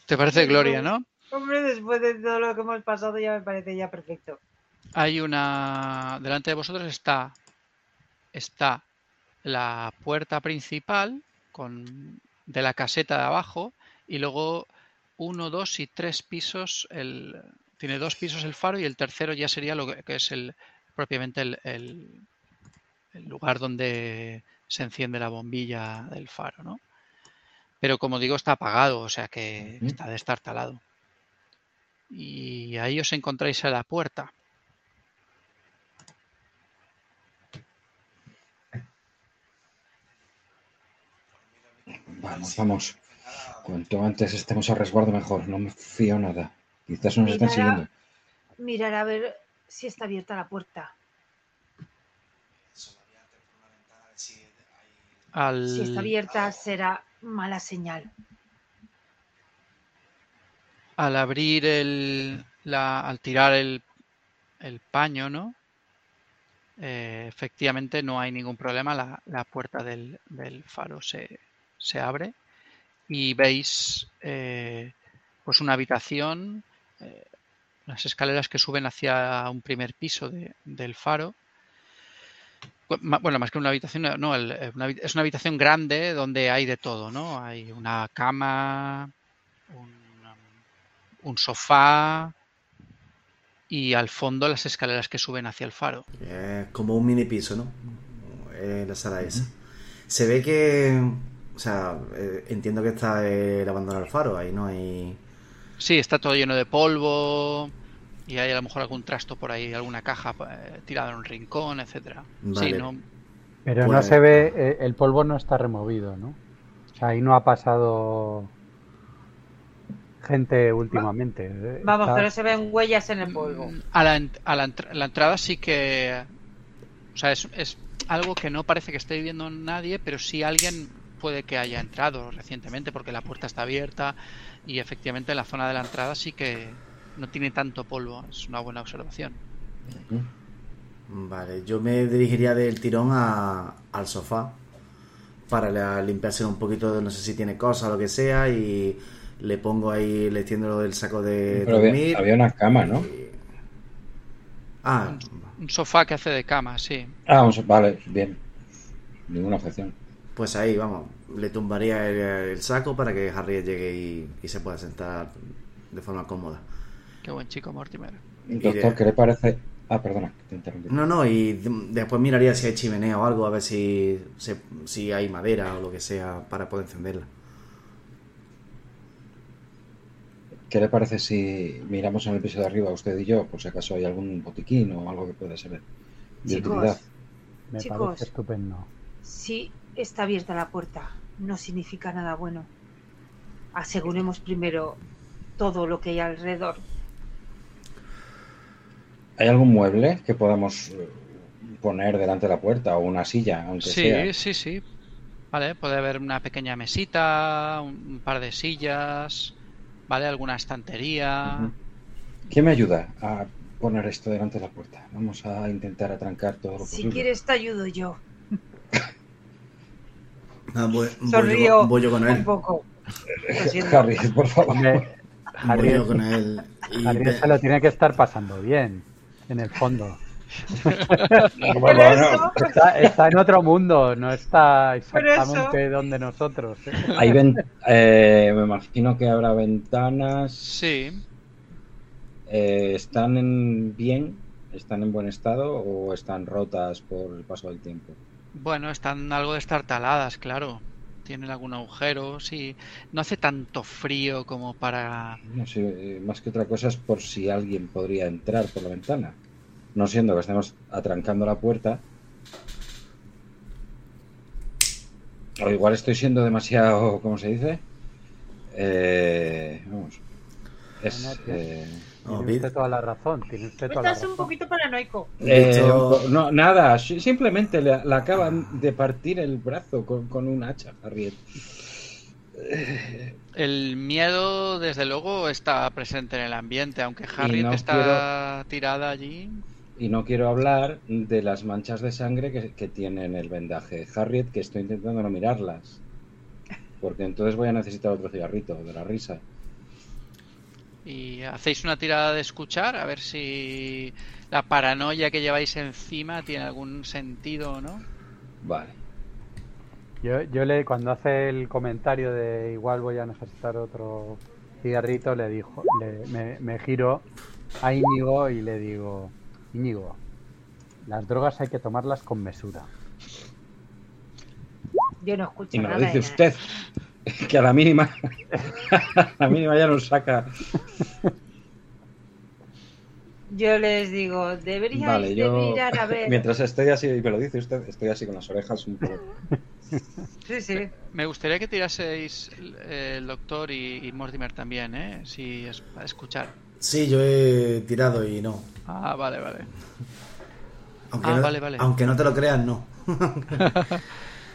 te parece gloria, ¿no? Hombre, después de todo lo que hemos pasado ya me parece ya perfecto. Hay una. Delante de vosotros está. Está la puerta principal con de la caseta de abajo. Y luego uno, dos y tres pisos. El, tiene dos pisos el faro y el tercero ya sería lo que, es el propiamente el, el- el lugar donde se enciende la bombilla del faro, ¿no? Pero como digo, está apagado, o sea que Ujú. está destartalado. Y ahí os encontráis a la puerta. Vamos, vamos. Cuanto antes estemos a resguardo, mejor. No me fío nada. Quizás nos estén Mirará- siguiendo. Mirar a ver si está abierta la puerta. Al, Si está abierta será mala señal. al abrir el, la, al tirar el, el paño, ¿no? Eh, efectivamente no hay ningún problema, la, la puerta del, del faro se, se abre y veis eh, pues una habitación, eh, las escaleras que suben hacia un primer piso de- del faro. Bueno, más que una habitación, no, el- eh, una es una habitación grande donde hay de todo, ¿no? Hay una cama, un, un sofá y al fondo las escaleras que suben hacia el faro. Es como un mini piso, ¿no? Eh, la sala esa. Se ve que. O sea, eh, entiendo que está el abandonar el faro, ahí no hay. Sí, está todo lleno de polvo y hay a lo mejor algún trasto por ahí, alguna caja eh, tirada en un rincón, etcétera. Sí, no, Pero no se ve, eh, el polvo no está removido, ¿no? O sea, ahí no ha pasado gente últimamente. eh, Vamos, está- pero se ven huellas en el polvo. A la, a la, entr- la entrada sí que. O sea, es, es algo que no parece que esté viviendo nadie, pero sí alguien puede que haya entrado recientemente porque la puerta está abierta y efectivamente en la zona de la entrada sí que no tiene tanto polvo. Es una buena observación. Vale, yo me dirigiría del tirón a- al sofá para limpiarse un poquito, no sé si tiene cosas o lo que sea, y le pongo ahí, le extiendo el saco de Pero había, dormir. había una cama, ¿no? y- Ah, Un sofá que hace de cama, sí. Ah, vamos, vale, bien. Ninguna objeción. Pues ahí, vamos, le tumbaría el, el saco para que Harriet llegue y, y se pueda sentar de forma cómoda. Qué buen chico, Mortimer. Doctor, de- ¿qué le parece? Ah, perdona, te interrumpí. No, no, y después miraría si hay chimenea o algo, a ver si, se- si hay madera o lo que sea para poder encenderla. ¿Qué le parece si miramos en el piso de arriba, usted y yo, por si acaso hay algún botiquín o algo que pueda ser de Chicos. utilidad? Me Chicos. parece estupendo. Si está abierta la puerta, no significa nada bueno. Aseguremos primero todo lo que hay alrededor. ¿Hay algún mueble que podamos eh, poner delante de la puerta o una silla, aunque Sí, sea? sí, sí. Vale, puede haber una pequeña mesita, un, par de sillas, ¿vale? Alguna estantería. Ujú. ¿Quién me ayuda a poner esto delante de la puerta? Vamos a intentar atrancar todo lo Si posible. quieres te ayudo yo. Ah, voy, voy Sonrío yo, voy yo con Un él. poco. Siento. Harry, por favor. Voy yo con él. Y Harriet ve- se lo tiene que estar pasando bien, en el fondo. Por Bueno, eso, Está, está en otro mundo, no está eso. exactamente donde nosotros. ¿eh? Hay ven- eh, me imagino que habrá ventanas. Sí, Eh, ¿Están en bien? ¿Están en buen estado o están rotas por el paso del tiempo? Bueno, están algo destartaladas, claro. Tienen algún agujero, sí. No hace tanto frío como para... No sé, eh, más que otra cosa es por si alguien podría entrar por la ventana. No siendo que estemos atrancando la puerta. O igual estoy siendo demasiado, ¿cómo se dice? Eh, vamos. Es, eh, No, Tiene usted toda la razón, tiene usted toda la estás un razón. poquito paranoico. eh, no, nada, si- simplemente le, le acaban de partir el brazo con, con un hacha, Harriet. El miedo, desde luego, está presente en el ambiente, aunque Harriet no está tirada allí. Y no quiero hablar de las manchas de sangre que, que tiene en el vendaje. Harriet, que estoy intentando no mirarlas. Porque entonces voy a necesitar otro cigarrito de la risa. Y hacéis una tirada de escuchar, a ver si la paranoia que lleváis encima tiene algún sentido o no. Vale. Yo, yo le, cuando hace el comentario de igual voy a necesitar otro cigarrito, le dijo, le- me, me giro a Íñigo y le digo, Íñigo, las drogas hay que tomarlas con mesura. Yo no escucho Y me nada. lo dice usted, que a la mínima, a la mínima ya nos saca. Yo les digo, deberíais Vale, de yo mirar a ver. mientras estoy así, y me lo dice usted, estoy así con las orejas un poco. Sí, sí. Me gustaría que tiraseis eh, el doctor y, y Mortimer también, ¿eh? Si es para escuchar. Sí, yo he tirado y no. Ah, vale, vale. Aunque, Ah, no, vale, vale. aunque no te lo creas, no.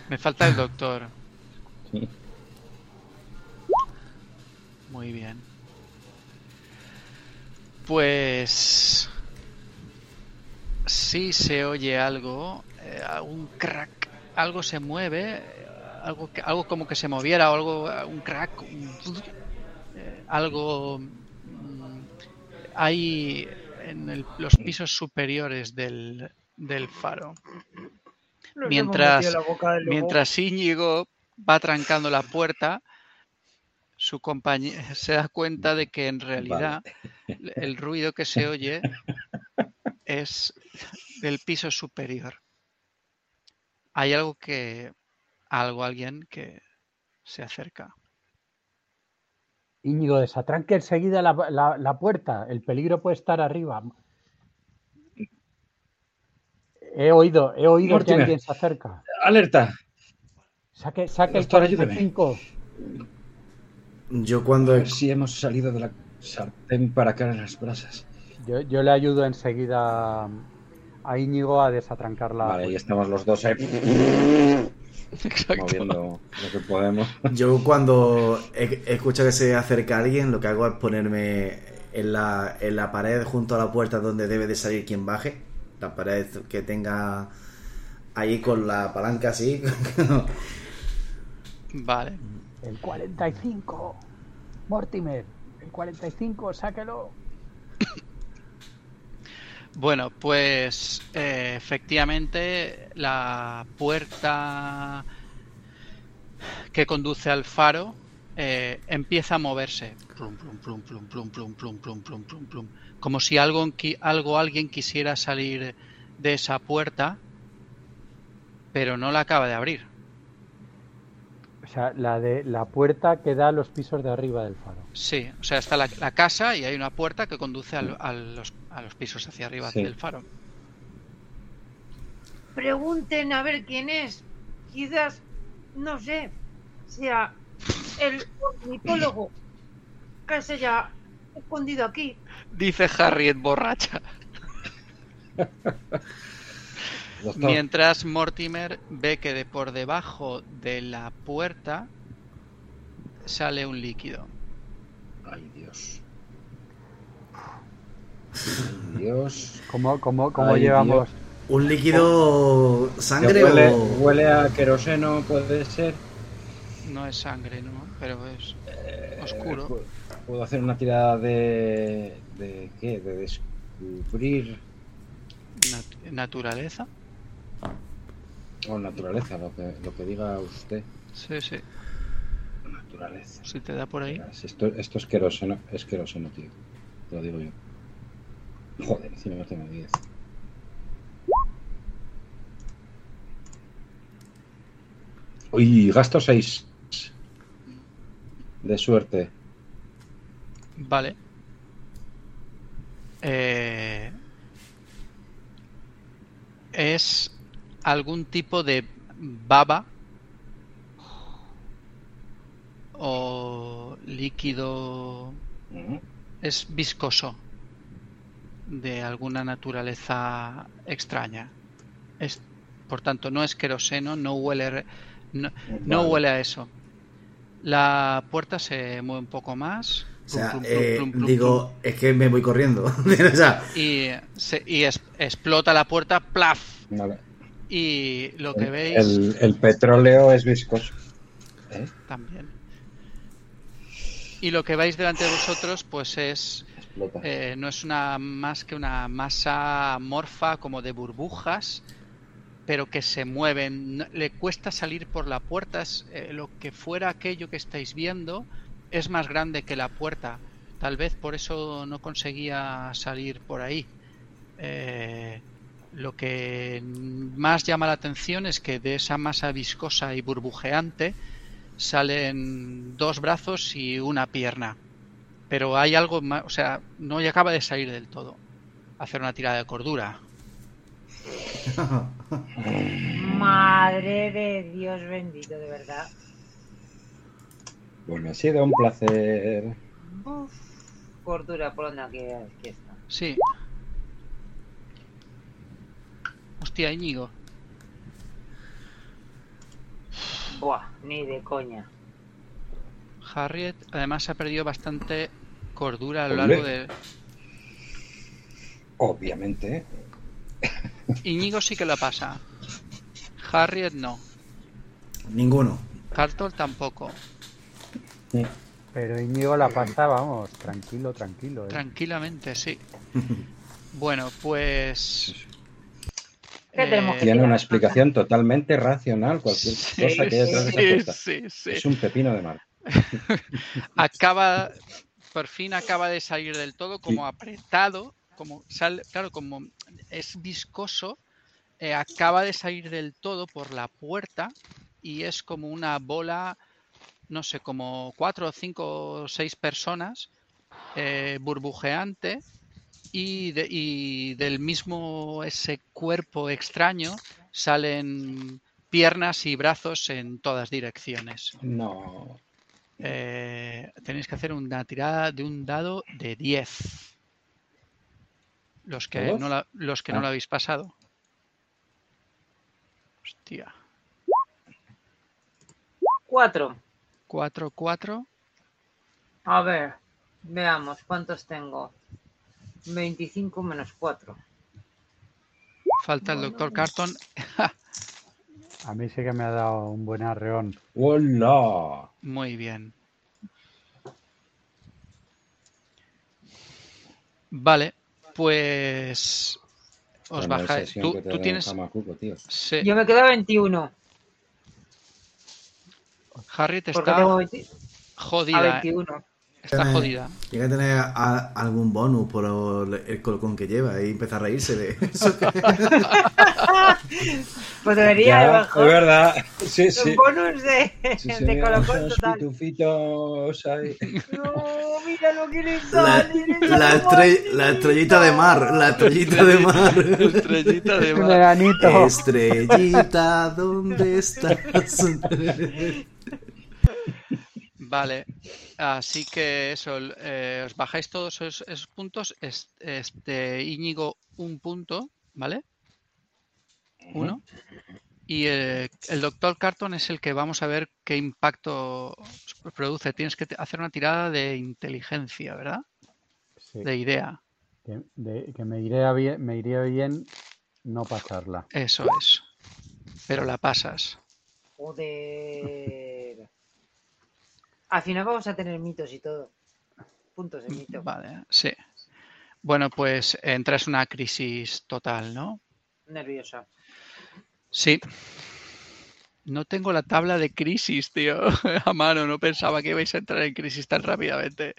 Me falta el doctor. Sí. Muy bien. Pues sí se oye algo, eh, un crack, algo se mueve, algo que, algo como que se moviera o algo, un crack, un- eh, algo mm, hay en el- los pisos superiores del, del faro. Nos Mientras-. Mientras Íñigo va trancando la puerta, su compañero se da cuenta de que en realidad el ruido que se oye es del piso superior. Hay algo que, algo, alguien que se acerca. Íñigo, desatranque enseguida la, la- la puerta. El peligro puede estar arriba. He oído, he oído que alguien se acerca. ¡Alerta! Saque, saque el Doctor, ayúdeme. 45. Yo A cuando... ver si hemos salido de la sartén para caer en las brasas. Yo, yo le ayudo enseguida a Íñigo a desatrancar la Vale, ahí estamos los dos ahí, Exacto. moviendo lo que podemos. Yo cuando escucho que se acerca alguien, lo que hago es ponerme en la, en la pared junto a la puerta donde debe de salir quien baje. La pared que tenga ahí con la palanca así. Vale. El 45. Mortimer, el 45, sáquelo. Bueno, pues eh, efectivamente la puerta que conduce al faro eh, empieza a moverse. Plum, plum, plum, Como si algo, algo, alguien quisiera salir de esa puerta, pero no la acaba de abrir. O sea, la de la puerta que da a los pisos de arriba del faro. Sí, o sea, está la, la casa y hay una puerta que conduce al- a, los, a los pisos hacia arriba Sí. del faro. Pregunten a ver quién es. Quizás, no sé, sea el ornitólogo que se haya escondido aquí. Dice Harriet borracha. Doctor, Mientras Mortimer ve que de por debajo de la puerta sale un líquido. Ay, Dios. Ay, Dios. ¿Cómo, cómo, cómo Ay, llevamos? ¿Un líquido sangre huele, o...? huele a queroseno, puede ser. No es sangre, ¿no? Pero es Eh, oscuro. pu- Puedo hacer una tirada de. ¿De qué? De descubrir. Nat- naturaleza. O naturaleza, lo que, lo que diga usted. Sí, sí. Naturaleza. Si te da por ahí. Esto, esto es queroseno, es queroseno, tío. Te lo digo yo. Joder, encima no tengo 10. Uy, gasto 6 de suerte. Vale. Eh, es algún tipo de baba o líquido es viscoso de alguna naturaleza extraña. Es, por tanto, no es queroseno, no huele, re- no, no huele a eso. La puerta se mueve un poco más. O sea, plum, plum, plum, eh, plum, plum, digo, es que me voy corriendo. o sea, plum, y, se- y es- explota la puerta, plaf. Vale. Y lo que El, veis el- el petróleo es viscoso. ¿Eh? también. Y lo que veis delante de vosotros, pues es. Eh, no es una más que una masa amorfa como de burbujas, pero que se mueven. Le cuesta salir por la puerta. es, eh, lo que fuera aquello que estáis viendo es más grande que la puerta. Tal vez por eso no conseguía salir por ahí. Eh, Lo que más llama la atención es que de esa masa viscosa y burbujeante salen dos brazos y una pierna. Pero hay algo más, o sea, no acaba de salir del todo. Hacer una tirada de cordura. Madre de Dios bendito, de verdad. Bueno, ha sido un placer. Uf, cordura por donde aquí, aquí está. Sí. Hostia, Íñigo. Buah, ni de coña. Harriet además ha perdido bastante cordura a lo Hombre. largo de... Obviamente. Íñigo sí que la pasa. Harriet no. Ninguno. Cartol tampoco. Pero Íñigo la pasa, vamos, tranquilo, tranquilo. ¿eh? Tranquilamente, sí. Bueno, pues... ¿Qué tenemos que eh, Tiene una explicación totalmente racional. Cualquier sí, cosa que haya detrás de esa sí, sí, sí. Es un pepino de mar. acaba por fin acaba de salir del todo como Sí. apretado como sale claro como es viscoso eh, acaba de salir del todo por la puerta y es como una bola no sé como cuatro o cinco o seis personas eh, burbujeante y, de- y del mismo ese cuerpo extraño salen piernas y brazos en todas direcciones No. eh, tenéis que hacer una tirada de un dado de 10. Los que, ¿Todos? no la, los que no Ah. lo habéis pasado. Hostia. Cuatro. 4, 4. A ver, veamos cuántos tengo. 25 menos 4. Falta el doctor Carton. A mí sí que me ha dado un buen arreón. ¡Hola! Muy bien. Vale, pues os Con bajáis. Tú, tú tienes. Sí, Yo me quedo a 21. Harriet está tengo 20 a jodida. 21. Está Eh, jodida. Llega a tener a- algún bonus por el, el colocón que lleva y empieza a reírse de eso. Pues debería, a Ya, mejor. es verdad. Sí, Un sí. bonus de, Sí, de colocón total. pitufitos ahí. No, mira lo que le La, sale. le la, sale estre- la estrellita de mar, la estrellita de mar. Estrellita de mar. Estrellita, ¿dónde estás? Vale, así que eso, eh, os bajáis todos esos, esos puntos. es- Este Íñigo, un punto, ¿vale? Uno. Y eh, el doctor Carton es el que vamos a ver qué impacto produce. Tienes que hacer una tirada de inteligencia, ¿verdad? Sí, De idea. que, de- que me, iría bien, me iría bien no pasarla. Eso es. Pero la pasas. Joder. Al final vamos a tener mitos y todo. Puntos de mito. Vale, sí. Bueno, pues entras en una crisis total, ¿no? Nerviosa. Sí. No tengo la tabla de crisis, tío, a mano. No pensaba que ibais a entrar en crisis tan rápidamente.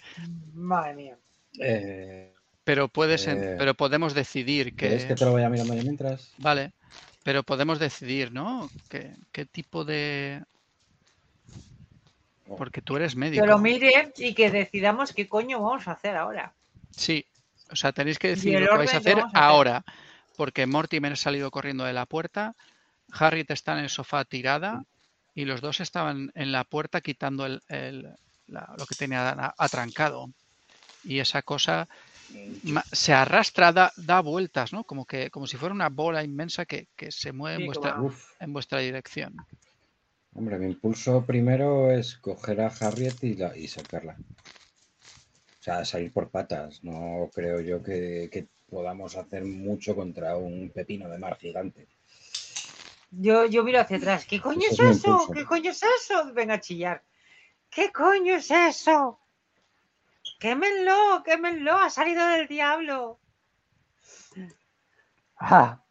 Madre mía. Eh, Pero puedes, Eh, pero podemos decidir ¿Queréis que, que te lo vaya mirando yo mientras? vale. Pero podemos decidir, ¿no? ¿Qué, qué tipo de? Porque tú eres médico. Que lo mire y que decidamos qué coño vamos a hacer ahora. Sí. O sea, tenéis que decidir lo que vais a hacer vamos a hacer. ahora. Porque Mortimer ha salido corriendo de la puerta, Harriet está en el sofá tirada y los dos estaban en la puerta quitando el, el- la- lo que tenía atrancado. Y esa cosa se arrastra, da, da vueltas, ¿no? Como que, como si fuera una bola inmensa que, que se mueve Sí, vuestra, en vuestra dirección. Hombre, mi impulso primero es coger a Harriet y, la- y sacarla. O sea, salir por patas. No creo yo que, que podamos hacer mucho contra un pepino de mar gigante. Yo, yo miro hacia atrás. ¿Qué coño es es eso? ¿Qué coño es eso? Venga a chillar. ¿Qué coño es eso? Quémenlo, quémenlo. Ha salido del diablo. ¡Ah!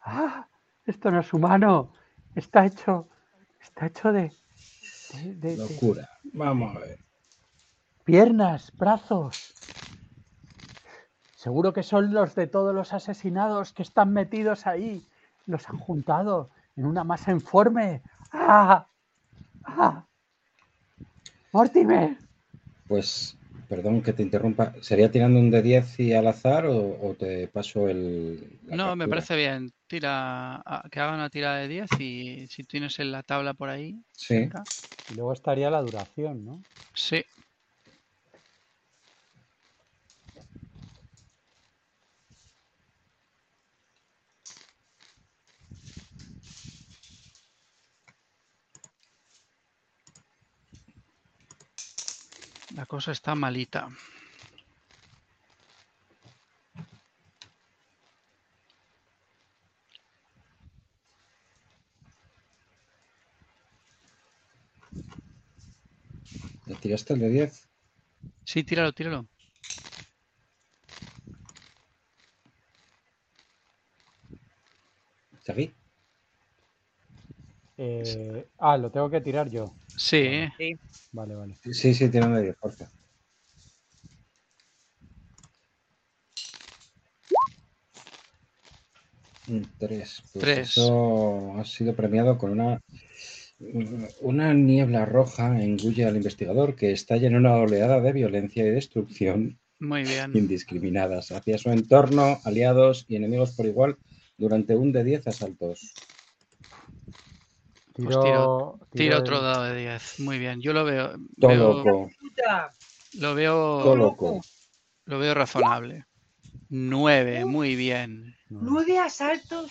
¡Ah! Esto no es humano. Está hecho. Está hecho de. de- de- de Locura. Vamos a ver. piernas, brazos. Seguro que son los de todos los asesinados que están metidos ahí. Los han juntado en una masa informe. ¡Ah! ¡Ah! ¡Mortimer! Pues, perdón que te interrumpa. ¿Sería tirando un de 10 y al azar o, o te paso el. No, me parece bien. Tira, a- que haga una tirada de 10 y si tienes en la tabla por ahí. Sí. cerca. Y luego estaría la duración, ¿no? Sí. La cosa está malita. ¿Le tiraste el de 10? Sí, tíralo, tíralo. ¿Seguí? Eh, ah, lo tengo que tirar yo. Sí, Sí. Vale, vale. Sí, sí, tiene un de 10, porfa. Un 3. Pues Tres. Eso ha sido premiado con una, una niebla roja engulle al investigador que estalla en una oleada de violencia y destrucción muy bien. indiscriminadas hacia su entorno, aliados y enemigos por igual durante un de 10 asaltos. Tiro, Pues tiro- Tira el- otro dado de 10. Muy bien. Yo lo veo. Todo veo- loco, lo veo. todo loco. Lo veo razonable. 9, muy bien. Nueve asaltos.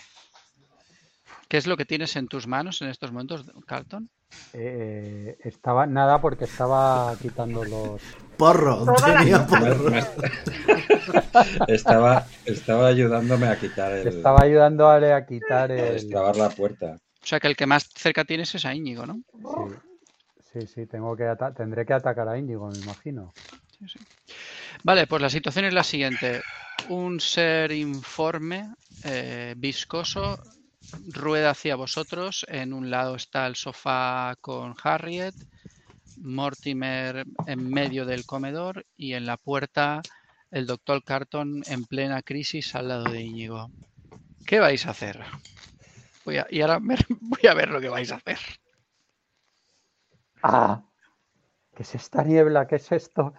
¿Qué es lo que tienes en tus manos en estos momentos, Carlton? Eh, estaba nada porque estaba quitando los. Porro, tenía porro. estaba, estaba ayudándome a quitar el. Estaba ayudándole a quitar a el. destrabar la puerta. O sea que el que más cerca tienes es a Íñigo, ¿no? Sí, sí, sí, tengo que tendré que atacar a Íñigo, me imagino. Sí, sí. Vale, pues la situación es la siguiente. Un ser informe, eh, viscoso, rueda hacia vosotros. En un lado está el sofá con Harriet, Mortimer en medio del comedor y en la puerta el doctor Carton en plena crisis al lado de Íñigo. ¿Qué vais a hacer? Voy a, y ahora ver- voy a ver lo que vais a hacer. ¡Ah! ¿Qué es esta niebla? ¿Qué es esto?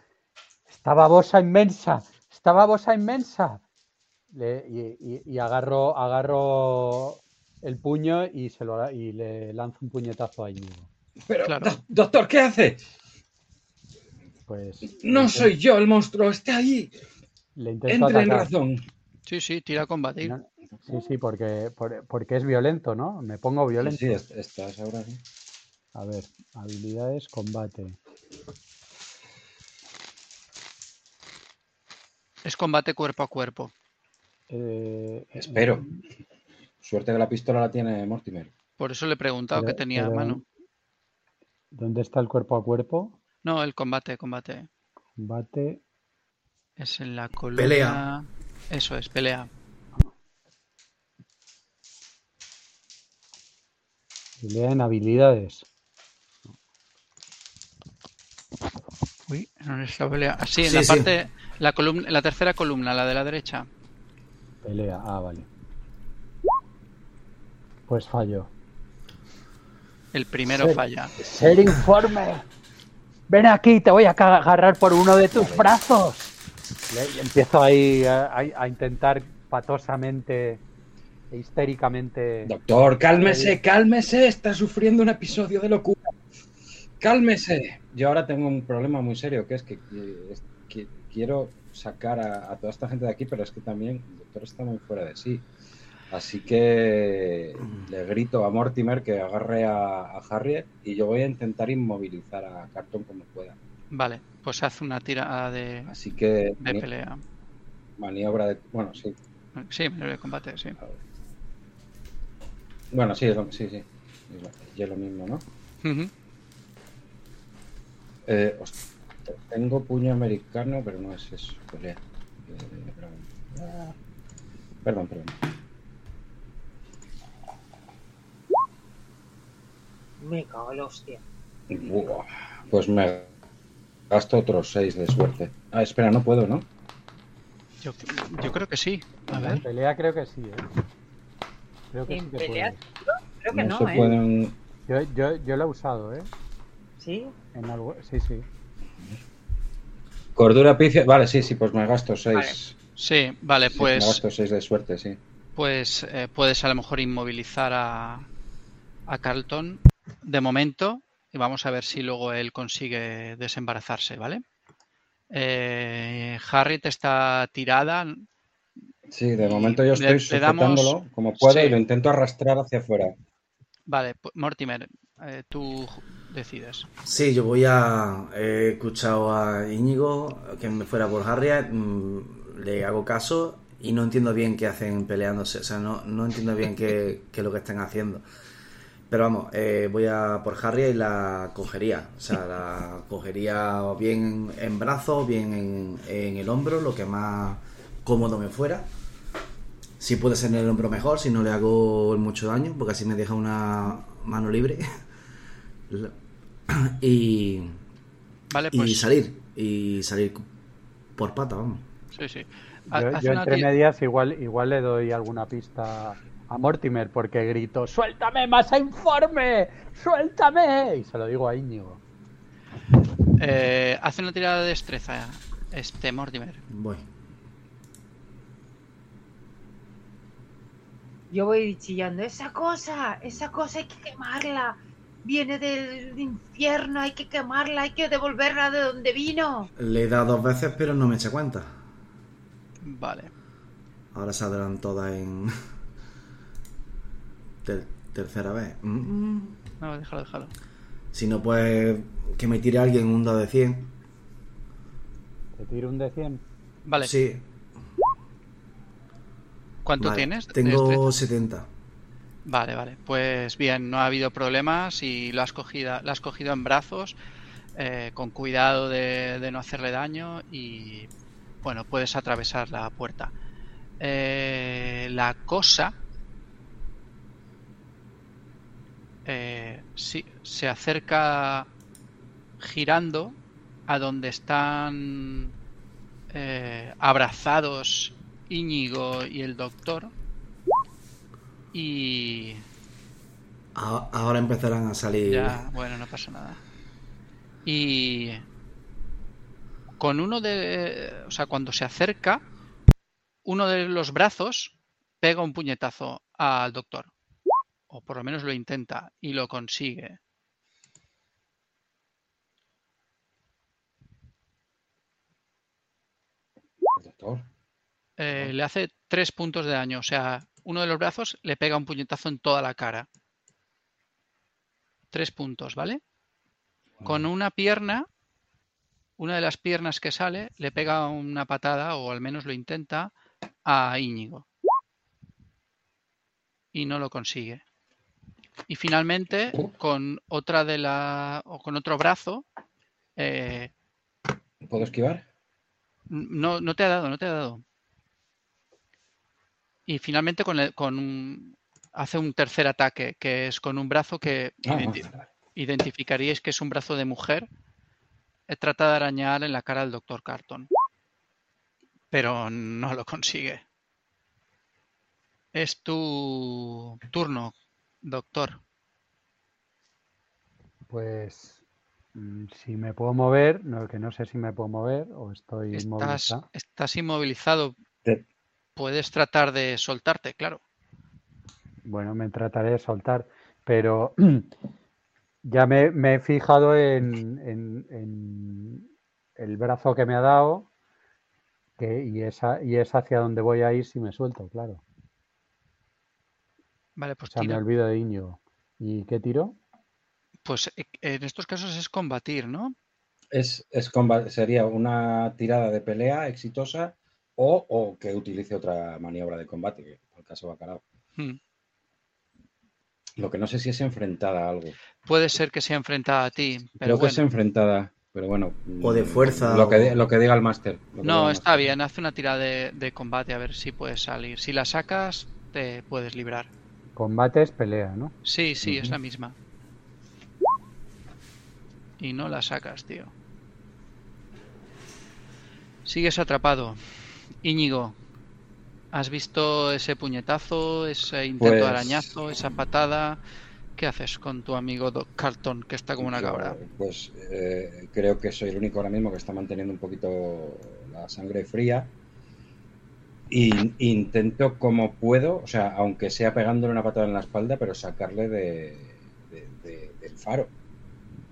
Esta babosa inmensa. Esta babosa inmensa. Le- y, y- y agarro, agarro el puño y, se lo, y le lanzo un puñetazo a Íñigo. Pero, Claro. do- doctor, ¿qué hace? Pues No soy yo el monstruo, está ahí. Le intento Entre en atacar. razón. Sí, sí, tira a combatir. No, Sí, sí, porque, por- porque es violento, ¿no? Me pongo Sí, violento. sí, est- estás ahora. sí. A ver, habilidades, combate. Es combate cuerpo a cuerpo. Eh, Espero. Suerte que la pistola la tiene Mortimer. Por eso le he preguntado Pero- qué tenía a mano. ¿Dónde está el cuerpo a cuerpo? No, el combate, combate. Combate. Es en la columna. Pelea. Eso es, pelea. En habilidades. Uy, ¿dónde está pelea? Ah, sí, en Sí, la sí. parte, la columna, la tercera columna, la de la derecha. Pelea, ah, vale. Pues fallo. El primero falla. Ser informe. Ven aquí, te voy a agarrar por uno de tus brazos. Y empiezo ahí a, a- a intentar patosamente histéricamente. Doctor, cálmese, cálmese. Está sufriendo un episodio de locura. Cálmese. Yo ahora tengo un problema muy serio, que es que, que- es que quiero sacar a, a toda esta gente de aquí, pero es que también el doctor está muy fuera de sí. Así que le grito a Mortimer que agarre a, a Harriet y yo voy a intentar inmovilizar a Carton como pueda. Vale, pues haz una tirada de, Así que de pelea. maniobra de... Bueno, sí. Sí, de combate, sí. a ver. Bueno, sí, es lo, sí, sí. Es lo, y es lo mismo, ¿no? Eh, hostia, tengo puño americano, pero no es eso. Pelea. Eh, perdón. Ah, Perdón, perdón. Me cago en la hostia. Buah, Pues me gasto otros 6 de suerte. Ah, espera, no puedo, ¿no? Yo, yo creo que sí. A En ver. pelea creo que sí, ¿eh? Creo que En sí que pelea, puede. Creo que no, se ¿eh? pueden. Yo, yo, yo lo he usado, ¿eh? Sí. En algo... Sí, sí. Cordura picia. Vale, sí, sí, pues me gasto 6. Sí, vale, me pues, gasto 6 de suerte, sí. pues eh, puedes a lo mejor inmovilizar a, a Carlton de momento y vamos a ver si luego él consigue desembarazarse, ¿vale? Eh, Harriet está tirada. Sí, de momento yo Le- estoy le damos- como puedo sí. y lo intento arrastrar hacia afuera. Vale, pu- Mortimer, eh, tú decides. Sí, yo voy a. He escuchado a Íñigo que me fuera por Harriet, mm, le hago caso y no entiendo bien qué hacen peleándose. O sea, no, no entiendo bien qué, qué es lo que están haciendo. Pero vamos, eh, voy a por Harriet y la cogería. O sea, la cogería bien en brazos, bien en, en el hombro, lo que más cómodo me fuera. Si puede ser en el hombro mejor, si no le hago mucho daño, porque así me deja una mano libre. Y, Vale, y pues salir. Y salir por pata, vamos. sí, sí. Ha- Yo, entre medias igual, igual le doy alguna pista a Mortimer porque grito ¡Suéltame más informe! ¡Suéltame! Y se lo digo a Íñigo. eh, hace una tirada de destreza, este Mortimer. Voy. Yo voy chillando, esa cosa, esa cosa hay que quemarla. Viene del infierno, hay que quemarla, hay que devolverla de donde vino. Le he dado dos veces, pero no me echa cuenta. Vale. Ahora saldrán todas en. ter- tercera vez. Mm, mm. No, déjalo, déjalo. Si no, pues. Que me tire alguien un dado de 100. ¿Te tiro un de 100? Vale, Sí. ¿Cuánto vale. tienes? Tengo destreza? 70. Vale, vale. Pues bien, no ha habido problemas y lo has cogido, lo has cogido en brazos, eh, con cuidado de, de no hacerle daño y bueno, puedes atravesar la puerta. Eh, la cosa eh, sí, se acerca girando a donde están eh, abrazados Íñigo y el doctor y Ahora empezarán a salir. ya, bueno, no pasa nada. Y con uno de, o sea, cuando se acerca, uno de los brazos pega un puñetazo al doctor. O por lo menos lo intenta y lo consigue. Doctor. Eh, le hace tres puntos de daño. O sea, uno de los brazos le pega un puñetazo en toda la cara. Tres puntos, ¿vale? Con una pierna, una de las piernas que sale, le pega una patada, o al menos lo intenta, a Íñigo. Y no lo consigue. Y finalmente, con otra de la. o con otro brazo. eh, ¿Puedo esquivar? no, no te ha dado, no te ha dado. Y finalmente con, el- con un- hace un tercer ataque, que es con un brazo que Ah, identi- identificaríais que es un brazo de mujer. Eh, Trata de arañar en la cara del doctor Carton. Pero no lo consigue. Es tu turno, doctor. Pues mm, si me puedo mover, no, que no sé si me puedo mover o estoy Estás, inmovilizado. estás inmovilizado. Te- Puedes tratar de soltarte, claro. Bueno, me trataré de soltar, pero ya me, me he fijado en, en- en el brazo que me ha dado que, y, esa, y es hacia donde voy a ir si me suelto, claro. Vale, O pues sea, me tira. olvido de Íñigo. ¿Y qué tiro? Pues eh, en estos casos es combatir, ¿no? Es, sería una tirada de pelea exitosa o, o que utilice otra maniobra de combate, que por el caso bacalao. Hmm. Lo que no sé si es enfrentada a algo. Puede ser que sea enfrentada a ti, pero Creo que es enfrentada, pero bueno. O de mm, fuerza, Lo que, o- di- lo que diga el máster. No, el está bien, haz una tirada de, de combate a ver si puedes salir. Si la sacas, te puedes librar. Combate es pelea, ¿no? Sí, sí, es la misma. Y no la sacas, tío. Sigues atrapado. Íñigo, ¿has visto ese puñetazo, ese intento de Pues- arañazo, esa patada? ¿Qué haces con tu amigo Doc Carton, que está como una cabra? Pues eh, creo que soy el único ahora mismo que está manteniendo un poquito la sangre fría. Y intento como puedo, o sea, aunque sea pegándole una patada en la espalda, pero sacarle de, de- de- del faro.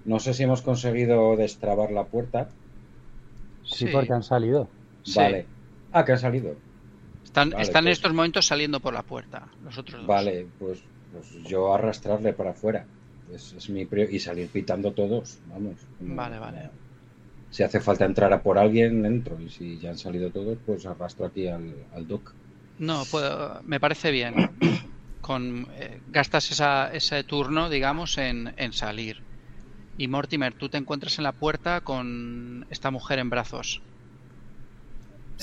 No sé si hemos conseguido destrabar la puerta. Sí, porque han salido. Sí. Ah, que ha salido. Están, Vale, están en pues- estos momentos saliendo por la puerta, los otros dos. Vale, pues, pues yo arrastrarle para afuera. Es, es mi prior- y salir pitando todos, vamos. Vale, vale. Si hace falta entrar a por alguien, entro. Y si ya han salido todos, pues arrastro aquí al, al Doc. No, puedo, me parece bien. Con, eh, gastas esa- ese turno, digamos, en, en salir. Y Mortimer, tú te encuentras en la puerta con esta mujer en brazos.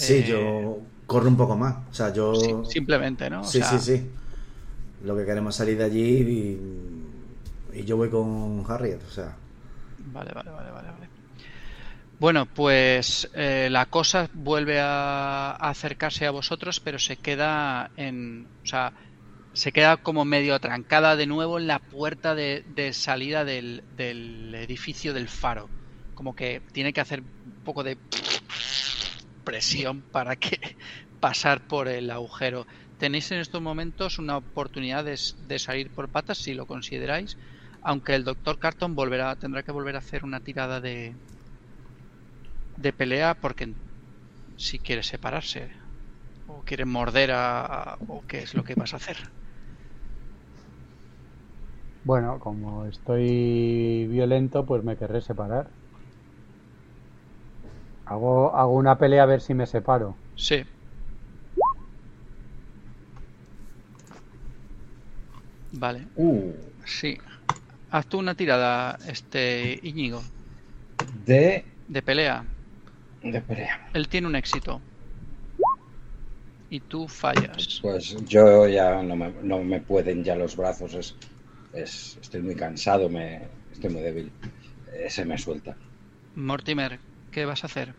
Sí, Eh, yo corro un poco más. O sea, yo. Sí, simplemente, ¿no? O Sí, sea, sí, sí. Lo que queremos es salir de allí y, y yo voy con Harriet, o sea. Vale, vale, vale, vale. vale. Bueno, pues eh, la cosa vuelve a, a acercarse a vosotros, pero se queda en. O sea, se queda como medio atrancada de nuevo en la puerta de, de salida del, del edificio del faro. Como que tiene que hacer un poco de presión para que pasar por el agujero. Tenéis en estos momentos una oportunidad de, salir por patas si lo consideráis, aunque el doctor Carton volverá, tendrá que volver a hacer una tirada de de pelea porque si quiere separarse o quiere morder a, a- o qué es lo que vas a hacer. Bueno, como estoy violento, pues me querré separar. Hago, hago una pelea a ver si me separo. Sí. Vale, Uh, sí. Haz tú una tirada, este Íñigo, de, de pelea. de pelea. Él tiene un éxito. Y tú fallas. Pues yo ya no me, no me pueden ya los brazos. Es, es- estoy muy cansado, me, estoy muy débil. Eh, se me suelta. Mortimer, ¿qué vas a hacer?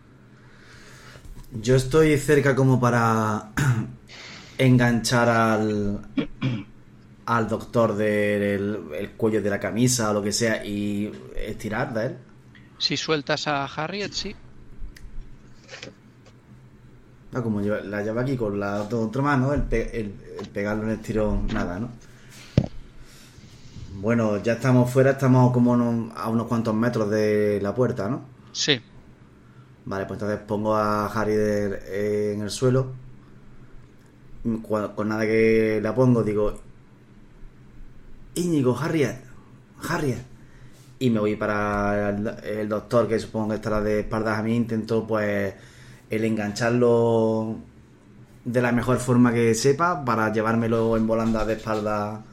Yo estoy cerca como para enganchar al, al doctor del el cuello de la camisa o lo que sea y estirar de él. Si sueltas a Harriet, sí. No, como yo la llevo aquí con la otra mano, el, pe- el- el pegarlo en el tirón, nada, ¿no? Bueno, ya estamos fuera, estamos como a unos cuantos metros de la puerta, ¿no? Sí. Vale, pues entonces pongo a Harry en el suelo. Con nada que la pongo, digo: Íñigo, Harriet, Harriet. Y me voy para el, doctor, que supongo que estará de espaldas a mí. Intento, pues, el engancharlo de la mejor forma que sepa para llevármelo en volanda de espalda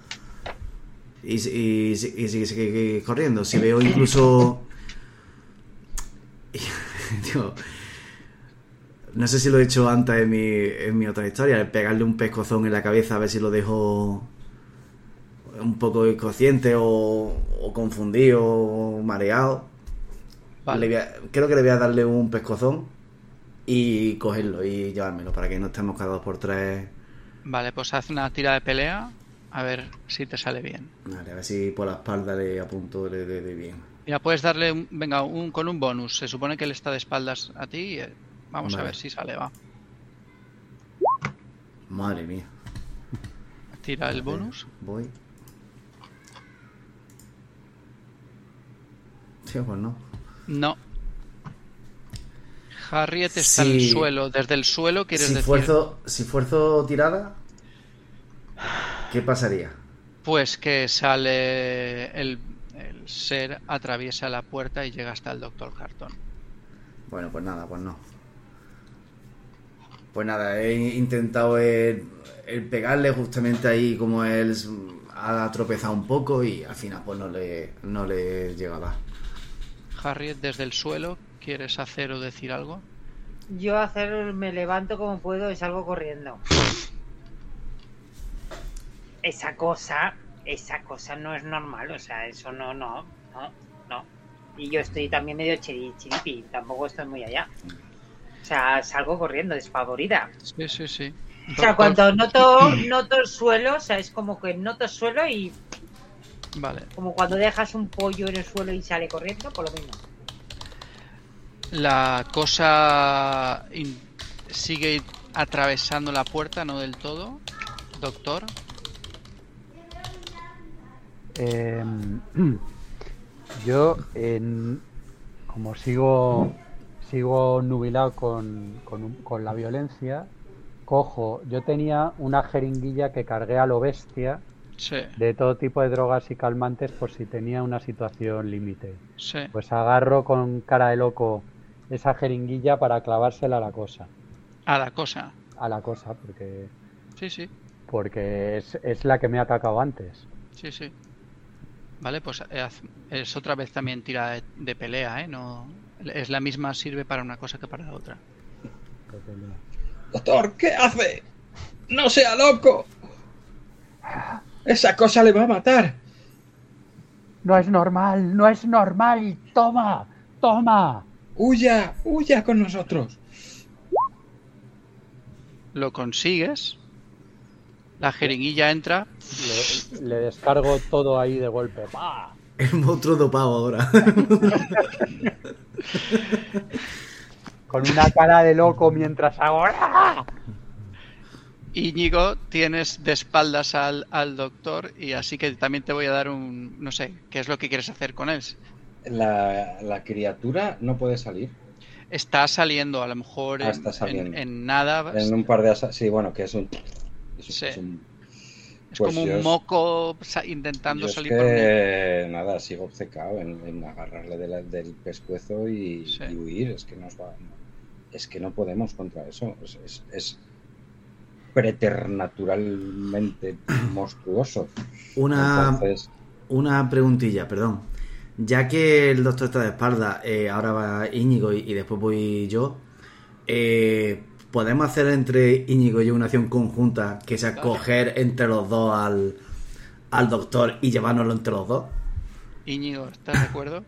y, y, y, y corriendo. Si veo incluso. No sé si lo he hecho antes en mi, en mi otra historia, el pegarle un pescozón en la cabeza a ver si lo dejo un poco inconsciente o, o confundido o mareado. Vale. Le voy a- creo que le voy a darle un pescozón y cogerlo y llevármelo para que no estemos cada dos por tres. Vale, pues haz una tira de pelea a ver si te sale bien. Vale, a ver si por la espalda le apunto de, de- de bien. Mira, puedes darle, un, venga, un, con un bonus. Se supone que él está de espaldas a ti. eh, vamos a ver si sale, va. Madre mía. Tira el bonus. Voy. Sí, pues no. No. Harriet está en el suelo. Desde el suelo quieres Si decir. fuerzo, si fuerzo tirada, ¿qué pasaría? Pues que sale el ser, atraviesa la puerta y llega hasta el doctor Carton. Bueno, pues nada, pues no. Pues nada, he intentado el, el pegarle justamente ahí como él ha tropezado un poco y al final pues no le, no le llegaba. Harriet, desde el suelo, ¿quieres hacer o decir algo? Yo hacer, me levanto como puedo y salgo corriendo. Esa cosa, esa cosa no es normal, o sea, eso no, no, no, no. Y yo estoy también medio chiri- chiripi, tampoco estoy muy allá. sea, salgo corriendo despavorida. Sí, sí, sí. O sea, cuando noto, noto el suelo, o sea, es como que noto el suelo y Vale. como cuando dejas un pollo en el suelo y sale corriendo, por lo mismo. La cosa sigue atravesando la puerta, no del todo. Doctor. Eh, yo, en- como sigo, sigo nubilado con, con la violencia, cojo. Yo tenía una jeringuilla que cargué a lo bestia Sí, de todo tipo de drogas y calmantes por si tenía una situación límite. sí. Pues agarro con cara de loco esa jeringuilla para clavársela a la cosa. A la cosa. A la cosa, porque, Sí, sí, porque es, es la que me ha atacado antes. sí, sí. Vale, pues eh, es otra vez también tira de, de pelea, ¿eh? No, es la misma, sirve para una cosa que para la otra. Doctor, ¿qué hace? No sea loco. Esa cosa le va a matar. No es normal, no es normal. Toma, toma. Huya, huya con nosotros. Lo consigues. La jeringuilla entra. Le, le descargo todo ahí de golpe. ¡Pah! El monstruo dopado ahora. Con una cara de loco mientras hago. ¡Ah! Íñigo, tienes de espaldas al, al doctor y así que también te voy a dar un... No sé, ¿qué es lo que quieres hacer con él? La, la criatura no puede salir. Está saliendo, a lo mejor Ah, en, está saliendo. en- en nada. En un par de Sí, bueno, que es un. Es, Sí. es un- es pues como un moco intentando yo es salir por que, nada, sigo obcecado en, en agarrarle de la- del pescuezo y, Sí. y huir. Es que nos va. Es que no podemos contra eso. Es, es, es preternaturalmente monstruoso. Una, Entonces, una preguntilla, perdón. Ya que el doctor está de espalda, eh, ahora va Íñigo y, y después voy yo. eh, ¿Podemos hacer entre Íñigo y yo una acción conjunta que sea coger entre los dos al, al doctor y llevárnoslo entre los dos? Íñigo, ¿estás de acuerdo?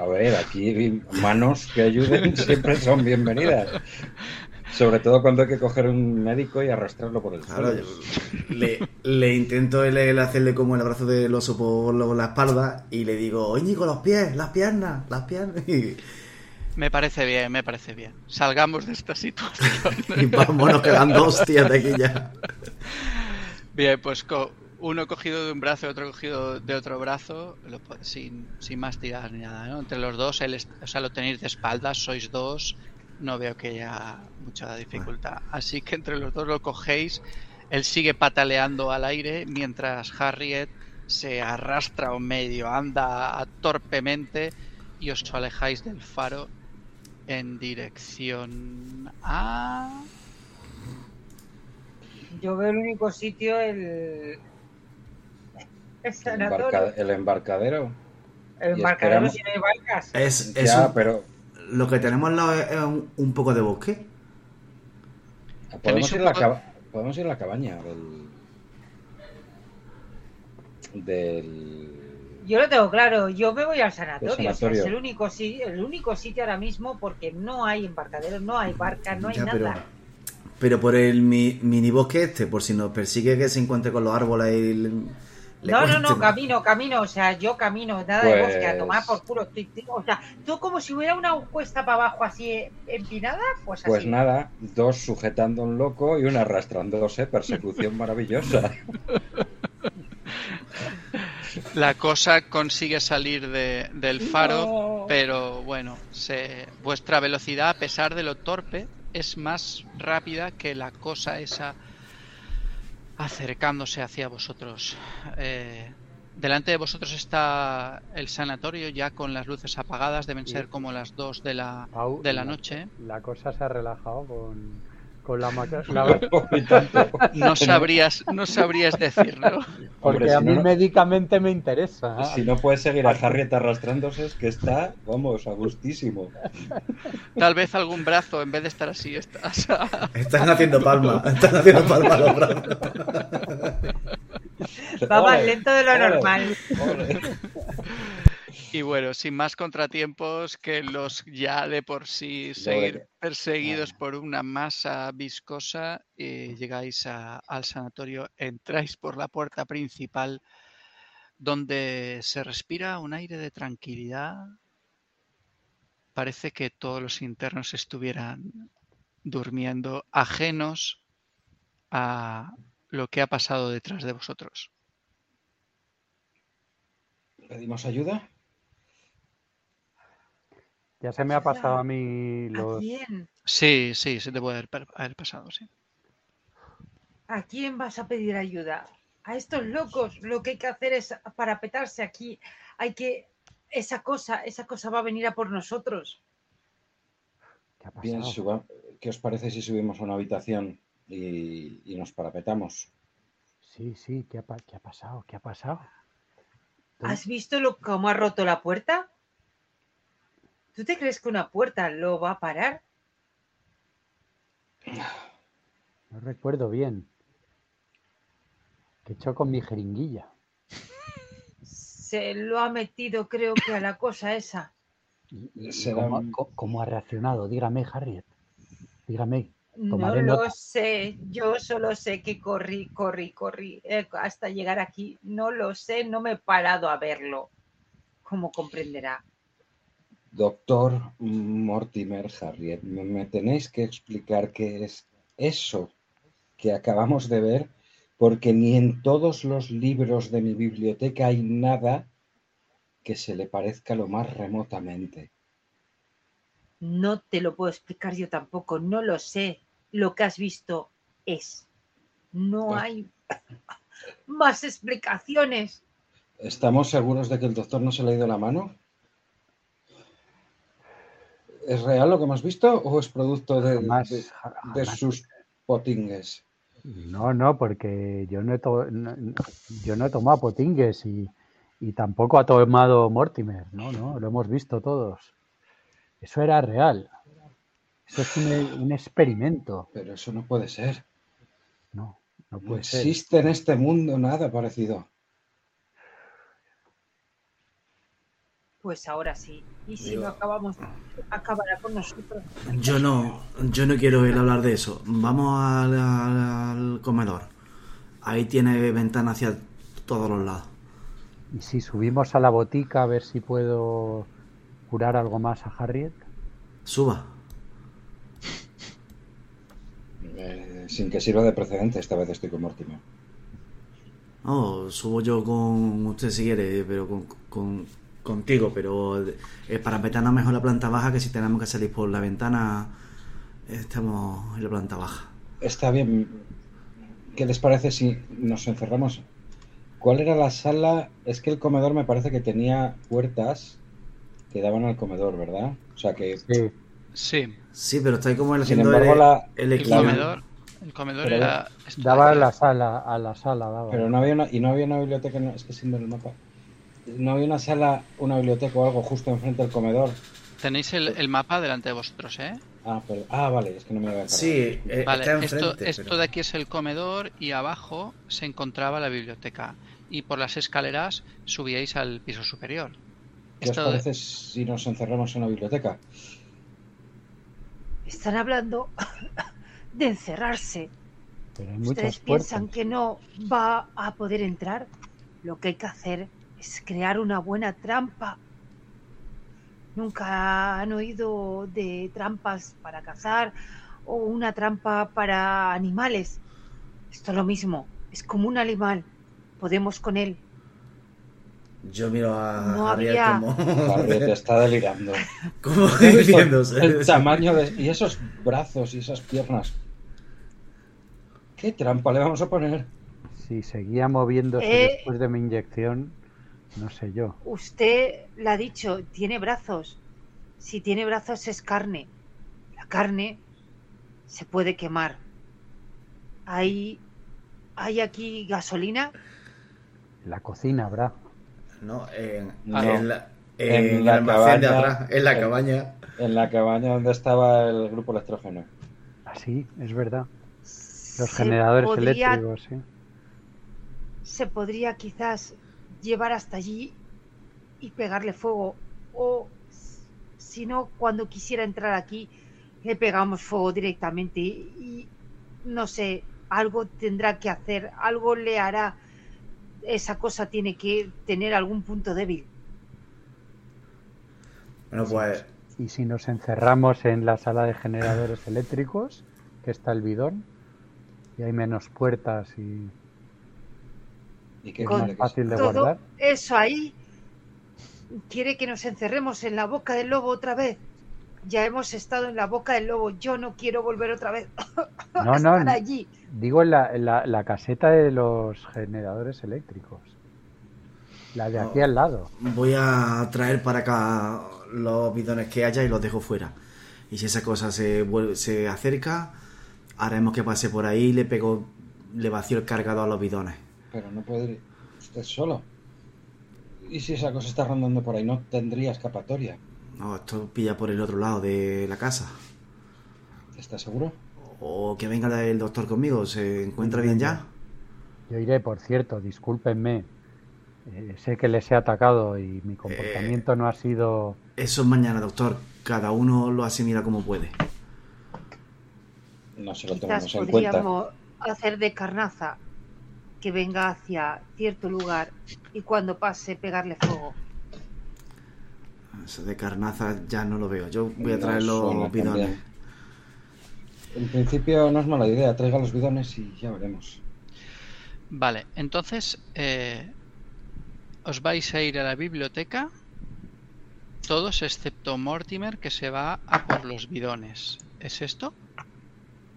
a ver, aquí manos que ayuden siempre son bienvenidas. Sobre todo cuando hay que coger un médico y arrastrarlo por el suelo. le, le intento el, el hacerle como el abrazo del oso por la espalda y le digo, Íñigo, los pies, las piernas, las piernas. Y, Me parece bien, me parece bien. Salgamos de esta situación. y vámonos quedando hostias de aquí ya. Bien, pues co- uno cogido de un brazo y otro cogido de otro brazo, lo sin, sin más tiradas ni nada, ¿no? Entre los dos, es- o sea, lo tenéis de espaldas, sois dos, no veo que haya mucha dificultad. Así que entre los dos lo cogéis, él sigue pataleando al aire mientras Harriet se arrastra o medio, anda torpemente y os alejáis del faro en dirección a... Yo veo el único sitio, el. El El, sanatorio. embarca- el embarcadero. El embarcadero esperamos- tiene barcas. Es, es ya, un- pero lo que tenemos al lado es, un, un poco de bosque. Podemos ir, a la caba- podemos ir a la cabaña del. del. Yo lo tengo claro, yo me voy al sanatorio. O sea, es el único, el único sitio ahora mismo porque no hay embarcadero, no hay barcas, no hay Ya, nada. pero por el mi- mini bosque este, por si nos persigue que se encuentre con los árboles y le, le No, no, no, camino, camino, o sea, yo camino, nada de Pues- bosque, a tomar por culo. Estoy- estoy- O sea, tú como si hubiera una cuesta para abajo así eh, empinada, pues así. Pues nada, dos sujetando a un loco y una arrastrándose. Persecución maravillosa. La cosa consigue salir de- del faro, No. pero bueno, se, vuestra velocidad, a pesar de lo torpe, es más rápida que la cosa esa acercándose hacia vosotros. Eh, delante de vosotros está el sanatorio ya con las luces apagadas, deben ser como las 2 de la, de la noche. La cosa se ha relajado con, con la, maca- la-. No sabrías, no sabrías decirlo. Porque Hombre, a si mí no- médicamente me interesa. Si no puedes seguir a Harriet arrastrándose, es que está, vamos, a gustísimo. Tal vez algún brazo, en vez de estar así, estás Están haciendo palma, están haciendo palma los brazos. Va más lento de lo ole, normal. ole. Y bueno, sin más contratiempos que los ya de por sí seguir perseguidos por una masa viscosa, eh, llegáis a- al sanatorio, entráis por la puerta principal donde se respira un aire de tranquilidad. Parece que todos los internos estuvieran durmiendo ajenos a lo que ha pasado detrás de vosotros. ¿Pedimos ayuda? Ya se me ha pasado a mí ¿A los... quién? Sí, sí, se te puede haber, pasado, sí. ¿A quién vas a pedir ayuda? A estos locos. Lo que hay que hacer es parapetarse aquí. Hay que. Esa cosa, esa cosa va a venir a por nosotros. ¿Qué ha Bien, pasado? suba- ¿qué os parece si subimos a una habitación y, y nos parapetamos? Sí, sí, ¿qué ha, qué ha pasado? ¿Qué ha pasado? ¿Dó- ¿Has visto lo, cómo ha roto la puerta? ¿Tú te crees que una puerta lo va a parar? No recuerdo bien. ¿Qué he hecho con mi jeringuilla? Se lo ha metido, creo que a la cosa esa. ¿Y, y- y Será cómo, ha reaccionado? Dígame, Harriet. Dígame. No lo nota. sé, yo solo sé que corrí, corrí, corrí eh, hasta llegar aquí. No lo sé, no me he parado a verlo, como comprenderá. Doctor Mortimer Harriet, me, tenéis que explicar qué es eso que acabamos de ver, porque ni en todos los libros de mi biblioteca hay nada que se le parezca lo más remotamente. No te lo puedo explicar yo tampoco, no lo sé. Lo que has visto es. No hay más explicaciones. ¿Estamos seguros de que el doctor no se le ha ido la mano? ¿Es real lo que hemos visto o es producto de, Jamás, de- sus potingues? No, no, porque yo no he, to- no- no- yo no he tomado potingues y, y tampoco ha tomado Mortimer. No, no, lo hemos visto todos. Eso era real. Eso es un, un experimento. Pero eso no puede ser. No, no No puede ser. existe en este mundo nada parecido. Pues ahora sí. Y si Digo- no acabamos, acabará con nosotros. Yo no, yo no quiero oír hablar de eso. Vamos al, al- al comedor. Ahí tiene ventana hacia todos los lados. Y si subimos a la botica a ver si puedo curar algo más a Harriet. Suba. Eh, sin que sirva de precedente, esta vez estoy con Mortimer. Oh, subo yo con usted si quiere, pero con, con- contigo, pero eh, para meternos mejor la planta baja que si tenemos que salir por la ventana, estamos en la planta baja. Está bien. ¿Qué les parece si nos encerramos? ¿Cuál era la sala? Es que el comedor me parece que tenía puertas que daban al comedor, ¿verdad? O sea que Sí, Sí, pero está ahí como el Sin embargo, el, la- el el comedor, el comedor Pero era... daba a la sala, a la sala daba. Pero no había una, y no había una biblioteca, no, es que sin ver el mapa. No había una sala, una biblioteca o algo justo enfrente del comedor. Tenéis el, el mapa delante de vosotros, ¿eh? Ah, pero, ah vale, es que no me había. Sí, eh, Vale, está esto, enfrente. esto pero- de aquí es el comedor y abajo se encontraba la biblioteca. Y por las escaleras subíais al piso superior. ¿Qué os Esto de- parece si nos encerramos en la biblioteca? Están hablando de encerrarse. Pero hay ¿Ustedes piensan puertas. que no va a poder entrar? Lo que hay que hacer es crear una buena trampa. ¿Nunca han oído de trampas para cazar o una trampa para animales? Esto es lo mismo, es como un animal. Podemos con él. Yo miro a No Harriet habría- como, Harriet está delirando. como ¿Has visto diciéndose. El tamaño de... Y esos brazos y esas piernas. ¿Qué trampa le vamos a poner? Si seguía moviéndose Eh. después de mi inyección, no sé yo. Usted le ha dicho, tiene brazos. Si tiene brazos es carne. La carne se puede quemar. Hay, hay aquí gasolina. En la cocina habrá. No, en, No. la, En en la el almacén de cabaña. atrás, en la En- cabaña. En la cabaña donde estaba el grupo electrógeno. Así, es verdad. Los Se generadores podría- eléctricos, sí. Se podría quizás llevar hasta allí y pegarle fuego. O si no, cuando quisiera entrar aquí, le pegamos fuego directamente y, no sé, algo tendrá que hacer, algo le hará. Esa cosa tiene que tener algún punto débil. Bueno, pues Y si nos encerramos en la sala de generadores eléctricos, que está el bidón, y hay menos puertas y ¿Y qué es Con fácil de Todo guardar. eso ahí quiere que nos encerremos en la boca del lobo otra vez. Ya hemos estado en la boca del lobo. Yo no quiero volver otra vez a No, no, estar no. allí. Digo en la, en la, la caseta de los generadores eléctricos. La de aquí Oh. al lado. voy a traer para acá los bidones que haya y los dejo fuera. Y si esa cosa se, vuelve- se acerca, haremos que pase por ahí y le pego, le vacío el cargador a los bidones. Pero no puede ir usted solo. ¿Y si esa cosa está rondando por ahí? No tendría escapatoria. No, esto pilla por el otro lado de la casa. ¿Estás seguro? O que venga el doctor conmigo, ¿se encuentra bien ya? Yo iré, por cierto, discúlpenme. Eh, sé que les he atacado y mi comportamiento no ha sido. Eso es mañana, doctor. Cada uno lo asimila como puede. No se lo tomamos en cuenta. podríamos hacer de carnaza que venga hacia cierto lugar y cuando pase pegarle fuego. Eso de carnaza ya no lo veo. Yo voy a traer los bidones. En principio no es mala idea. Traiga los bidones y ya veremos. Vale, entonces eh, os vais a ir a la biblioteca, todos excepto Mortimer que se va a por los bidones. ¿Es esto?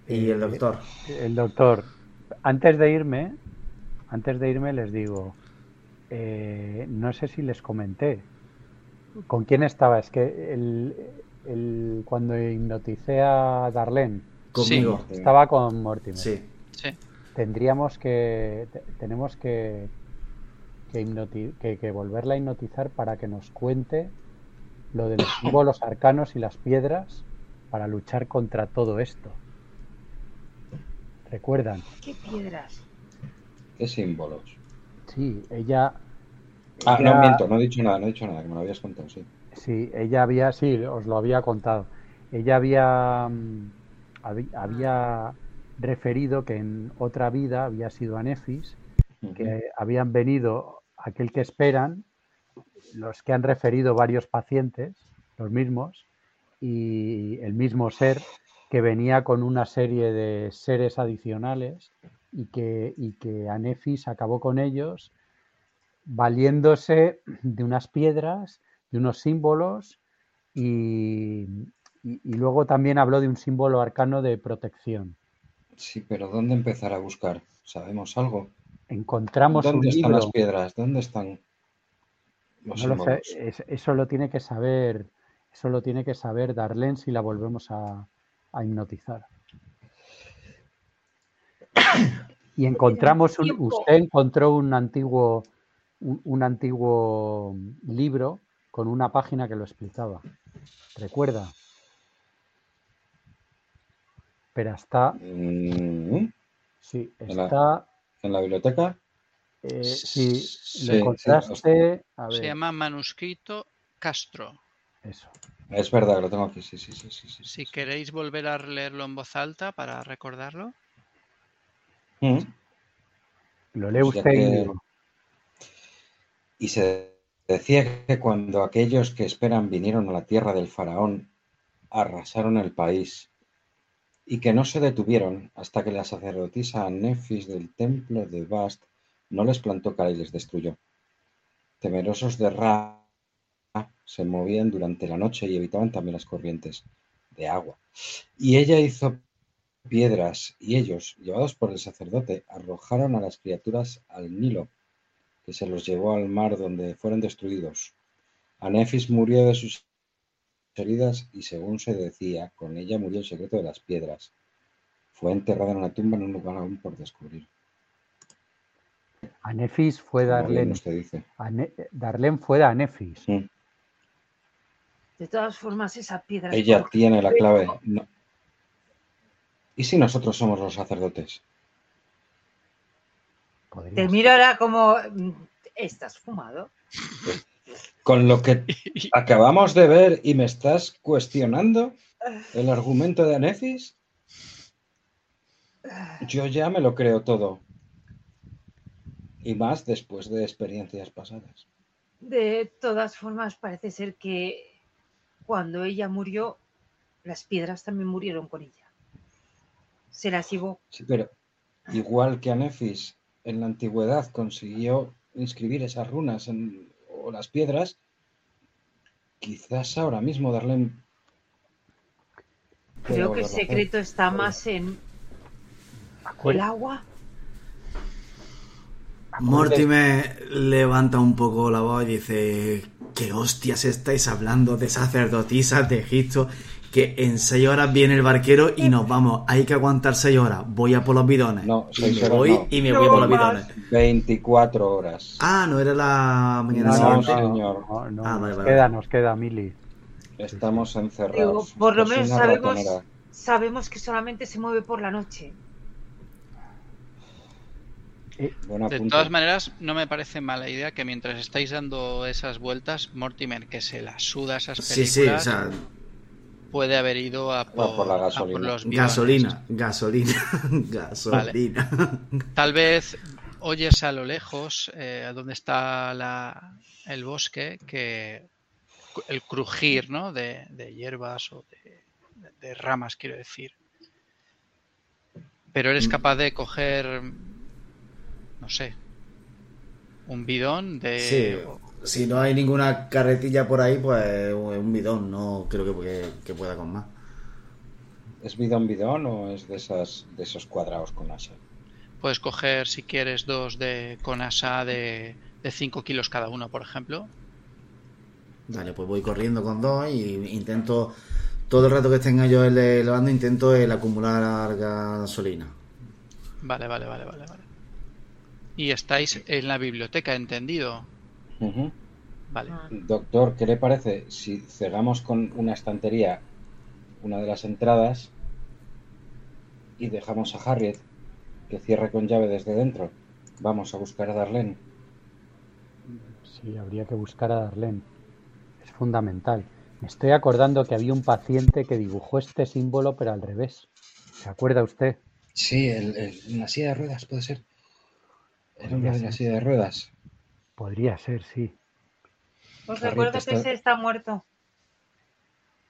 Y el doctor. El doctor, antes de irme, antes de irme les digo, eh, no sé si les comenté, ¿con quién estaba? Es que el, el- cuando hipnoticé a Darlene, Conmigo. estaba con Mortimer. Sí. Sí. Tendríamos que, te- tenemos que, que- que volverla a hipnotizar para que nos cuente lo de los símbolos arcanos y las piedras para luchar contra todo esto. ¿Recuerdan? ¿Qué piedras? ¿Qué símbolos? Sí, ella, Ah, no miento, no he dicho nada, no he dicho nada, que me lo habías contado, sí. sí, ella había, sí, os lo había contado. Ella había, mm, había referido que en otra vida había sido Anefis, que habían venido aquel que esperan, los que han referido varios pacientes, los mismos, y el mismo ser que venía con una serie de seres adicionales y que, y que Anefis acabó con ellos valiéndose de unas piedras, de unos símbolos y, y- y luego también habló de un símbolo arcano de protección. Sí, pero ¿dónde empezar a buscar? ¿Sabemos algo? Encontramos un ¿Dónde están libro. las piedras? ¿Dónde están los No lo sé, eso lo tiene que saber, eso lo tiene que saber Darlene si la volvemos a, a hipnotizar. Y encontramos un, usted encontró un antiguo, un, un antiguo libro con una página que lo explicaba. ¿Recuerda? Pero está, Mm, sí, En la- está, ¿En la biblioteca? eh, sí, Sí, lo sí, encontraste, Se llama manuscrito Castro. eso. Es verdad, lo tengo aquí, sí, sí, sí, sí. sí, Si sí. queréis volver a leerlo en voz alta para recordarlo. Mm. Lo lee usted que- Y se decía que cuando aquellos que esperan vinieron a la tierra del faraón, arrasaron el país y que no se detuvieron hasta que la sacerdotisa Nefis del templo de Bast no les plantó cara y les destruyó. Temerosos de Ra, se movían durante la noche y evitaban también las corrientes de agua. Y ella hizo piedras y ellos, llevados por el sacerdote, arrojaron a las criaturas al Nilo que se los llevó al mar donde fueron destruidos. Anefis murió de sus heridas y según se decía, con ella murió el secreto de las piedras. Fue enterrada en una tumba en un lugar aún por descubrir. Anefis fue Darlene. usted dice. Ane- Darlene fue de Anefis. De todas formas, esa piedra. Ella tiene la clave. No. ¿Y si nosotros somos los sacerdotes? Te miro ahora como. mm, ¿Estás fumado? Con lo que acabamos de ver y me estás cuestionando el argumento de Anecis, yo ya me lo creo todo. Y más después de experiencias pasadas. De todas formas, parece ser que cuando ella murió, las piedras también murieron con ella. Se las llevó. Sí, pero igual que Anefis en la antigüedad consiguió inscribir esas runas en, o las piedras, quizás ahora mismo Darlene. Creo que el secreto está más en el agua. Mortimer levanta un poco la voz y dice: ¿Qué hostias estáis hablando de sacerdotisas de Egipto? Que en seis horas viene el barquero y nos vamos. Hay que aguantar seis horas. Voy a por los bidones. No, y seis me horas voy no. y me voy a por los bidones. 24 horas. Ah, no era la mañana No, siguiente. señor. No, no, Ah, vale, nos vale, queda, nos queda, Mili. Estamos encerrados. Digo, por lo Es menos sabemos- ratonera. Sabemos que solamente se mueve por la noche. Buen De todas maneras, no me parece mala idea que mientras estáis dando esas vueltas, Mortimer, que se la suda esas Sí, películas, sí, o sea, puede haber ido a por, por la a por gasolina. los gasolina, gasolina, gasolina. Tal vez oyes a lo lejos, eh, donde está la- el bosque, que el crujir ¿no? de, de hierbas o de, de ramas, quiero decir. Pero eres Mm. capaz de coger, no sé, un bidón de... Sí, si no hay ninguna carretilla por ahí, pues un bidón, no creo que, que, que pueda con más. ¿Es bidón bidón o es de esas de esos cuadrados con asa? Puedes coger, si quieres, dos de con asa de, de 5 kilos cada uno, por ejemplo. Vale, pues voy corriendo con dos y intento, todo el rato que tenga yo el elevando, intento el acumular gasolina. Vale, vale, vale, vale, vale. Y estáis en la biblioteca, ¿entendido? Vale. Ah. Doctor, ¿qué le parece si cegamos con una estantería una de las entradas y dejamos a Harriet que cierre con llave desde dentro? Vamos a buscar a Darlene. Sí, habría que buscar a Darlene. Es fundamental. Me estoy acordando que había un paciente que dibujó este símbolo, pero al revés. ¿Se acuerda usted? Sí, el, el- la silla de ruedas puede ser. El hombre de la silla de ruedas. Podría ser, sí. Os Harry, recuerdo que está- ese está muerto.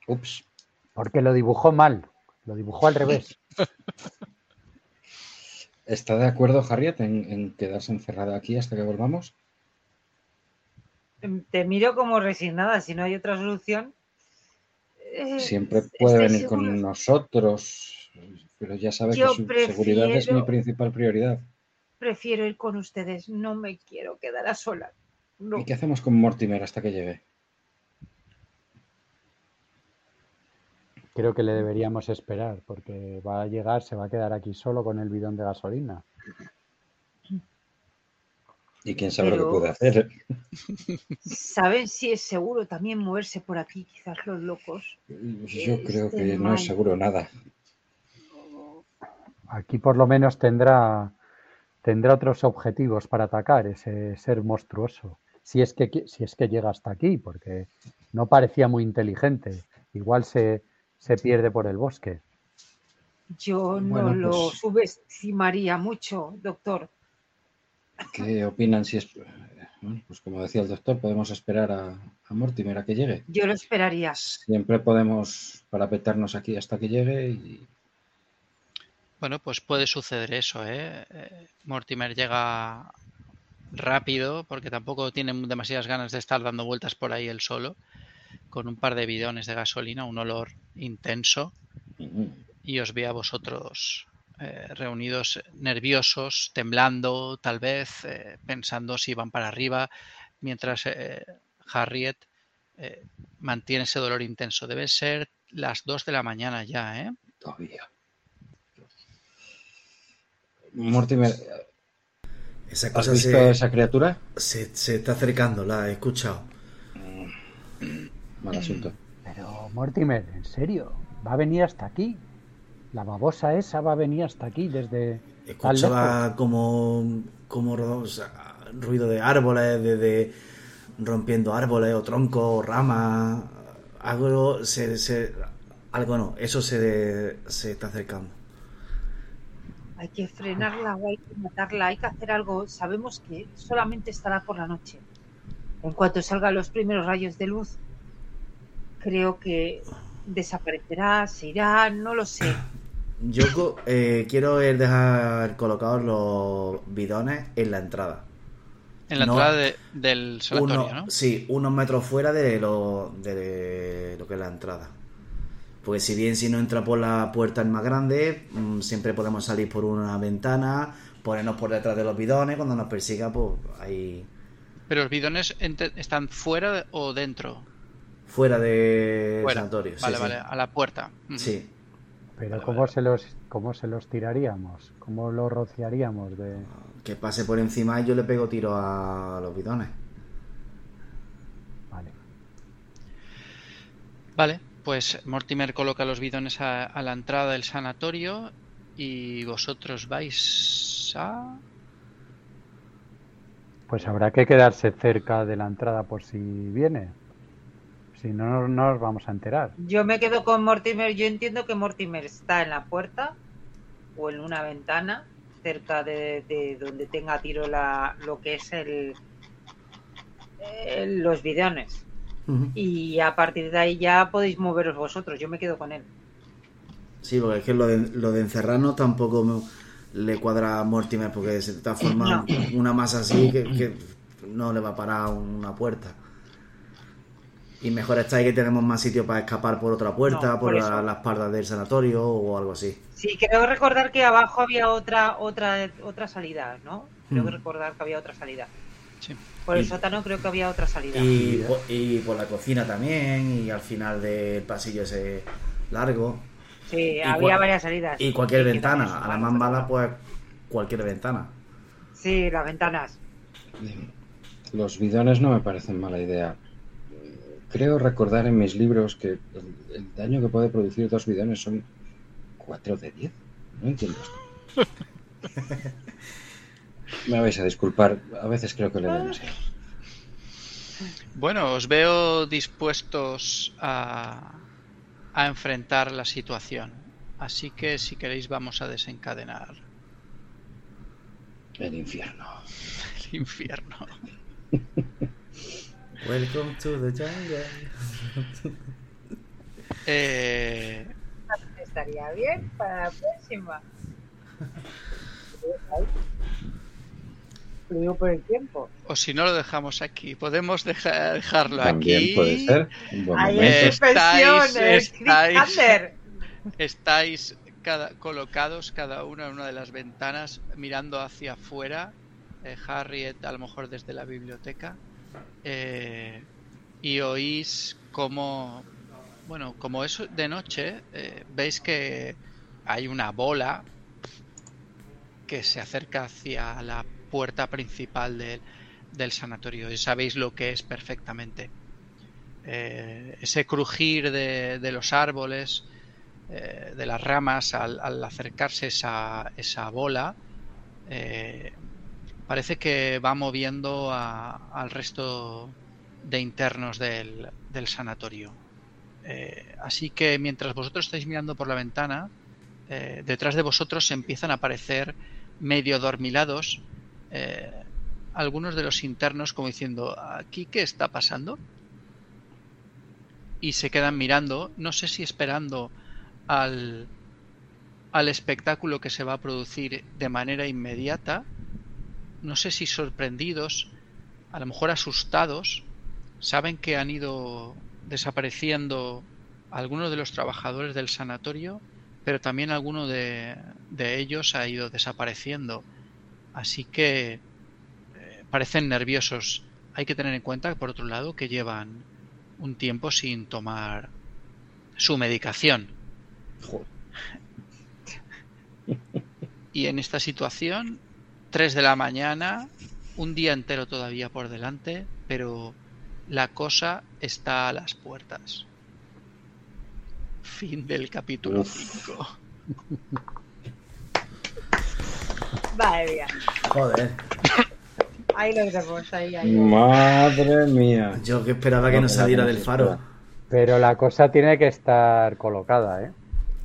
Ups. Porque lo dibujó mal. Lo dibujó al revés. ¿Está de acuerdo Harriet en, en quedarse encerrada aquí hasta que volvamos? Te miro como resignada, si no hay otra solución. Eh, Siempre puede ¿estáis venir con nosotros, pero ya sabe Yo que su seguridad es mi principal prioridad. Prefiero ir con ustedes, no me quiero quedar a sola. No. ¿Y qué hacemos con Mortimer hasta que llegue? Creo que le deberíamos esperar, porque va a llegar, se va a quedar aquí solo con el bidón de gasolina. ¿Y quién sabe lo Pero- que puede hacer? ¿Saben si es seguro también moverse por aquí, quizás los locos? Yo creo Este que no es seguro nada. Aquí por lo menos tendrá, tendrá otros objetivos para atacar ese ser monstruoso. Si es que si es que llega hasta aquí, porque no parecía muy inteligente. Igual se, se pierde por el bosque. Yo no Bueno, lo pues- subestimaría mucho, doctor. ¿Qué opinan si es... Bueno, pues como decía el doctor, podemos esperar a, a Mortimer a que llegue. Yo lo esperaría. Siempre podemos parapetarnos aquí hasta que llegue y Bueno, pues puede suceder eso, ¿eh? Eh, Mortimer llega rápido porque tampoco tiene demasiadas ganas de estar dando vueltas por ahí él solo, con un par de bidones de gasolina, un olor intenso, y os ve a vosotros eh, reunidos nerviosos, temblando, tal vez, eh, pensando si van para arriba, mientras eh, Harriet eh, mantiene ese dolor intenso. Debe ser las 2 de la mañana ya, ¿eh? todavía. Mortimer, Esa ¿has visto se, esa criatura? se, se está acercando, la he escuchado. Mal asunto. Pero, Mortimer, ¿en serio? ¿Va a venir hasta aquí? La babosa esa va a venir hasta aquí desde... Escuchaba como, como ro- o sea, ruido de árboles, de, de rompiendo árboles o troncos o ramas. Algo se, se- algo no, eso se, se está acercando. Hay que frenarla o hay que matarla, hay que hacer algo. Sabemos que solamente estará por la noche. En cuanto salgan los primeros rayos de luz, creo que desaparecerá, se irá, no lo sé. Yo eh, quiero dejar colocados los bidones en la entrada. En la No. entrada de- del sanatorio, Uno- ¿no? Sí, unos metros fuera de lo, de lo que es la entrada. Porque si bien si no entra por la puerta es más grande, mm, siempre podemos salir por una ventana, ponernos por detrás de los bidones, cuando nos persiga, pues ahí Pero los bidones están fuera de- o dentro. fuera del Fuera. sanatorio. sí, vale, sí. vale, a la puerta. Sí. Pero Vale, ¿cómo se los cómo se los tiraríamos? ¿Cómo los rociaríamos de Que pase por encima y yo le pego tiro a los bidones. Vale. Vale, pues Mortimer coloca los bidones a, a la entrada del sanatorio y vosotros vais a... Pues habrá que quedarse cerca de la entrada por si viene. Si no, no nos vamos a enterar. Yo me quedo con Mortimer. Yo entiendo que Mortimer está en la puerta o en una ventana cerca de, de donde tenga tiro la, lo que es el, el- los bidones. Y a partir de ahí ya podéis moveros vosotros. Yo me quedo con él. Sí, porque es que lo de, lo de encerrarnos tampoco me- le cuadra a Mortimer, porque se está formando una masa así que, que no le va a parar una puerta. Y mejor está ahí que tenemos más sitio para escapar por otra puerta, No, por, por la- pardas del sanatorio o algo así. Sí, creo recordar que abajo había otra otra otra salida, ¿no? Creo que recordar que había otra salida. Sí. Por el Y- sótano creo que había otra salida. Y, po- y por la cocina también, y al final del pasillo ese largo. Sí, y había varias salidas. Y cualquier Sí, ventana, a la más mala, pues cualquier ventana. Sí, las ventanas. Los bidones no me parecen mala idea. Creo recordar en mis libros que el, el daño que puede producir dos bidones son 4 de 10. No entiendo esto. Me vais a disculpar, a veces creo que le doy demasiado. Bueno, os veo dispuestos a, a enfrentar la situación. Así que si queréis vamos a desencadenar El infierno. el infierno. Welcome to the jungle. Eh, Estaría bien para la próxima. Lo digo por el tiempo. o si no lo dejamos aquí, podemos deja- dejarlo También aquí. puede ser. Suspensión, Estáis- estáis-. Estáis cada, colocados cada uno en una de las ventanas mirando hacia afuera. eh, Harriet a lo mejor desde la biblioteca. eh, y oís como, bueno, como es de noche, eh, veis que hay una bola que se acerca hacia la puerta principal del, sanatorio y sabéis lo que es perfectamente. Eh, ese crujir de, los árboles, eh, de las ramas al, acercarse esa, bola, eh, parece que va moviendo a- al resto de internos del, del sanatorio. Así que mientras vosotros estáis mirando por la ventana, detrás de vosotros empiezan a aparecer medio dormilados eh, algunos de los internos como diciendo, ¿aquí qué está pasando? Y se quedan mirando, no sé si esperando al, al espectáculo que se va a producir de manera inmediata, no sé si sorprendidos, a lo mejor asustados, saben que han ido desapareciendo algunos de los trabajadores del sanatorio, pero también alguno de, de ellos ha ido desapareciendo. Así que eh, parecen nerviosos. Hay que tener en cuenta, por otro lado, que llevan un tiempo sin tomar su medicación. Joder. Y en esta situación, 3 de la mañana, un día entero todavía por delante, pero la cosa está a las puertas. Fin del capítulo Uf. 5. Madre mía. Joder. Ahí lo vemos, ahí, ahí. Madre mía. Yo que esperaba que no saliera del faro. Pero la cosa tiene que estar colocada, ¿eh?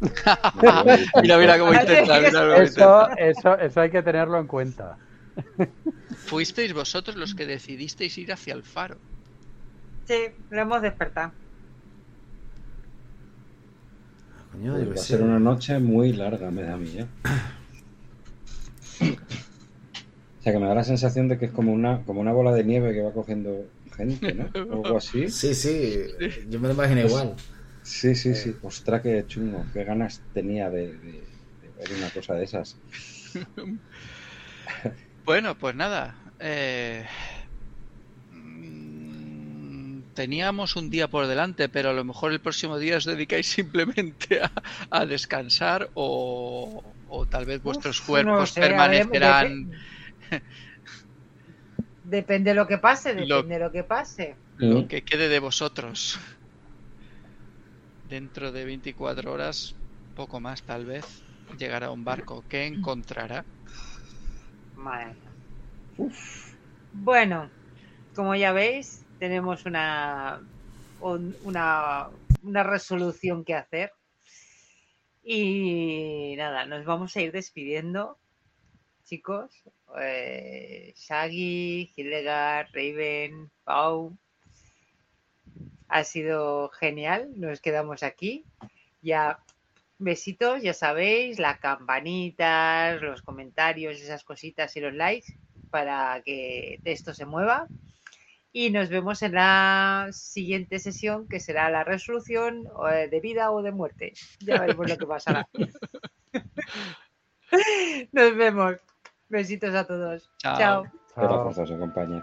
mira, mira cómo intenta. Mira cómo Eso, intenta. eso, eso hay que tenerlo en cuenta. Fuisteis vosotros los que decidisteis ir hacia el faro. Sí, lo hemos despertado. Coño, Pues yo va a ser una noche muy larga, me da ¿eh? O sea, que me da la sensación de que es como una, como una bola de nieve que va cogiendo gente, ¿no? O algo así. Sí, sí, yo me lo imagino igual. Sí, sí, sí. Ostras, qué chungo. Qué ganas tenía de, de- de ver una cosa de esas. Bueno, pues nada. eh, Teníamos un día por delante, pero a lo mejor el próximo día os dedicáis simplemente a, a descansar o, o tal vez vuestros Uf, cuerpos no sé, a ver, permanecerán depe- Depende de lo que pase, Lo- depende de lo que pase. lo que quede de vosotros. Dentro de 24 horas, poco más tal vez, llegará un barco que encontrará. Madre mía. Bueno, como ya veis, tenemos una, un- una, una resolución que hacer. Y nada, nos vamos a ir despidiendo, chicos. Eh, Shaggy, Hildegard, Raven, Pau. Ha sido genial, nos quedamos aquí. Ya besitos, ya sabéis, las campanitas, los comentarios, esas cositas y los likes para que esto se mueva. Y nos vemos en la siguiente sesión, que será la resolución eh, de vida o de muerte. Ya veremos lo que pasará. Nos vemos. Besitos a todos. Chao. Chao. Fuerza os acompañe.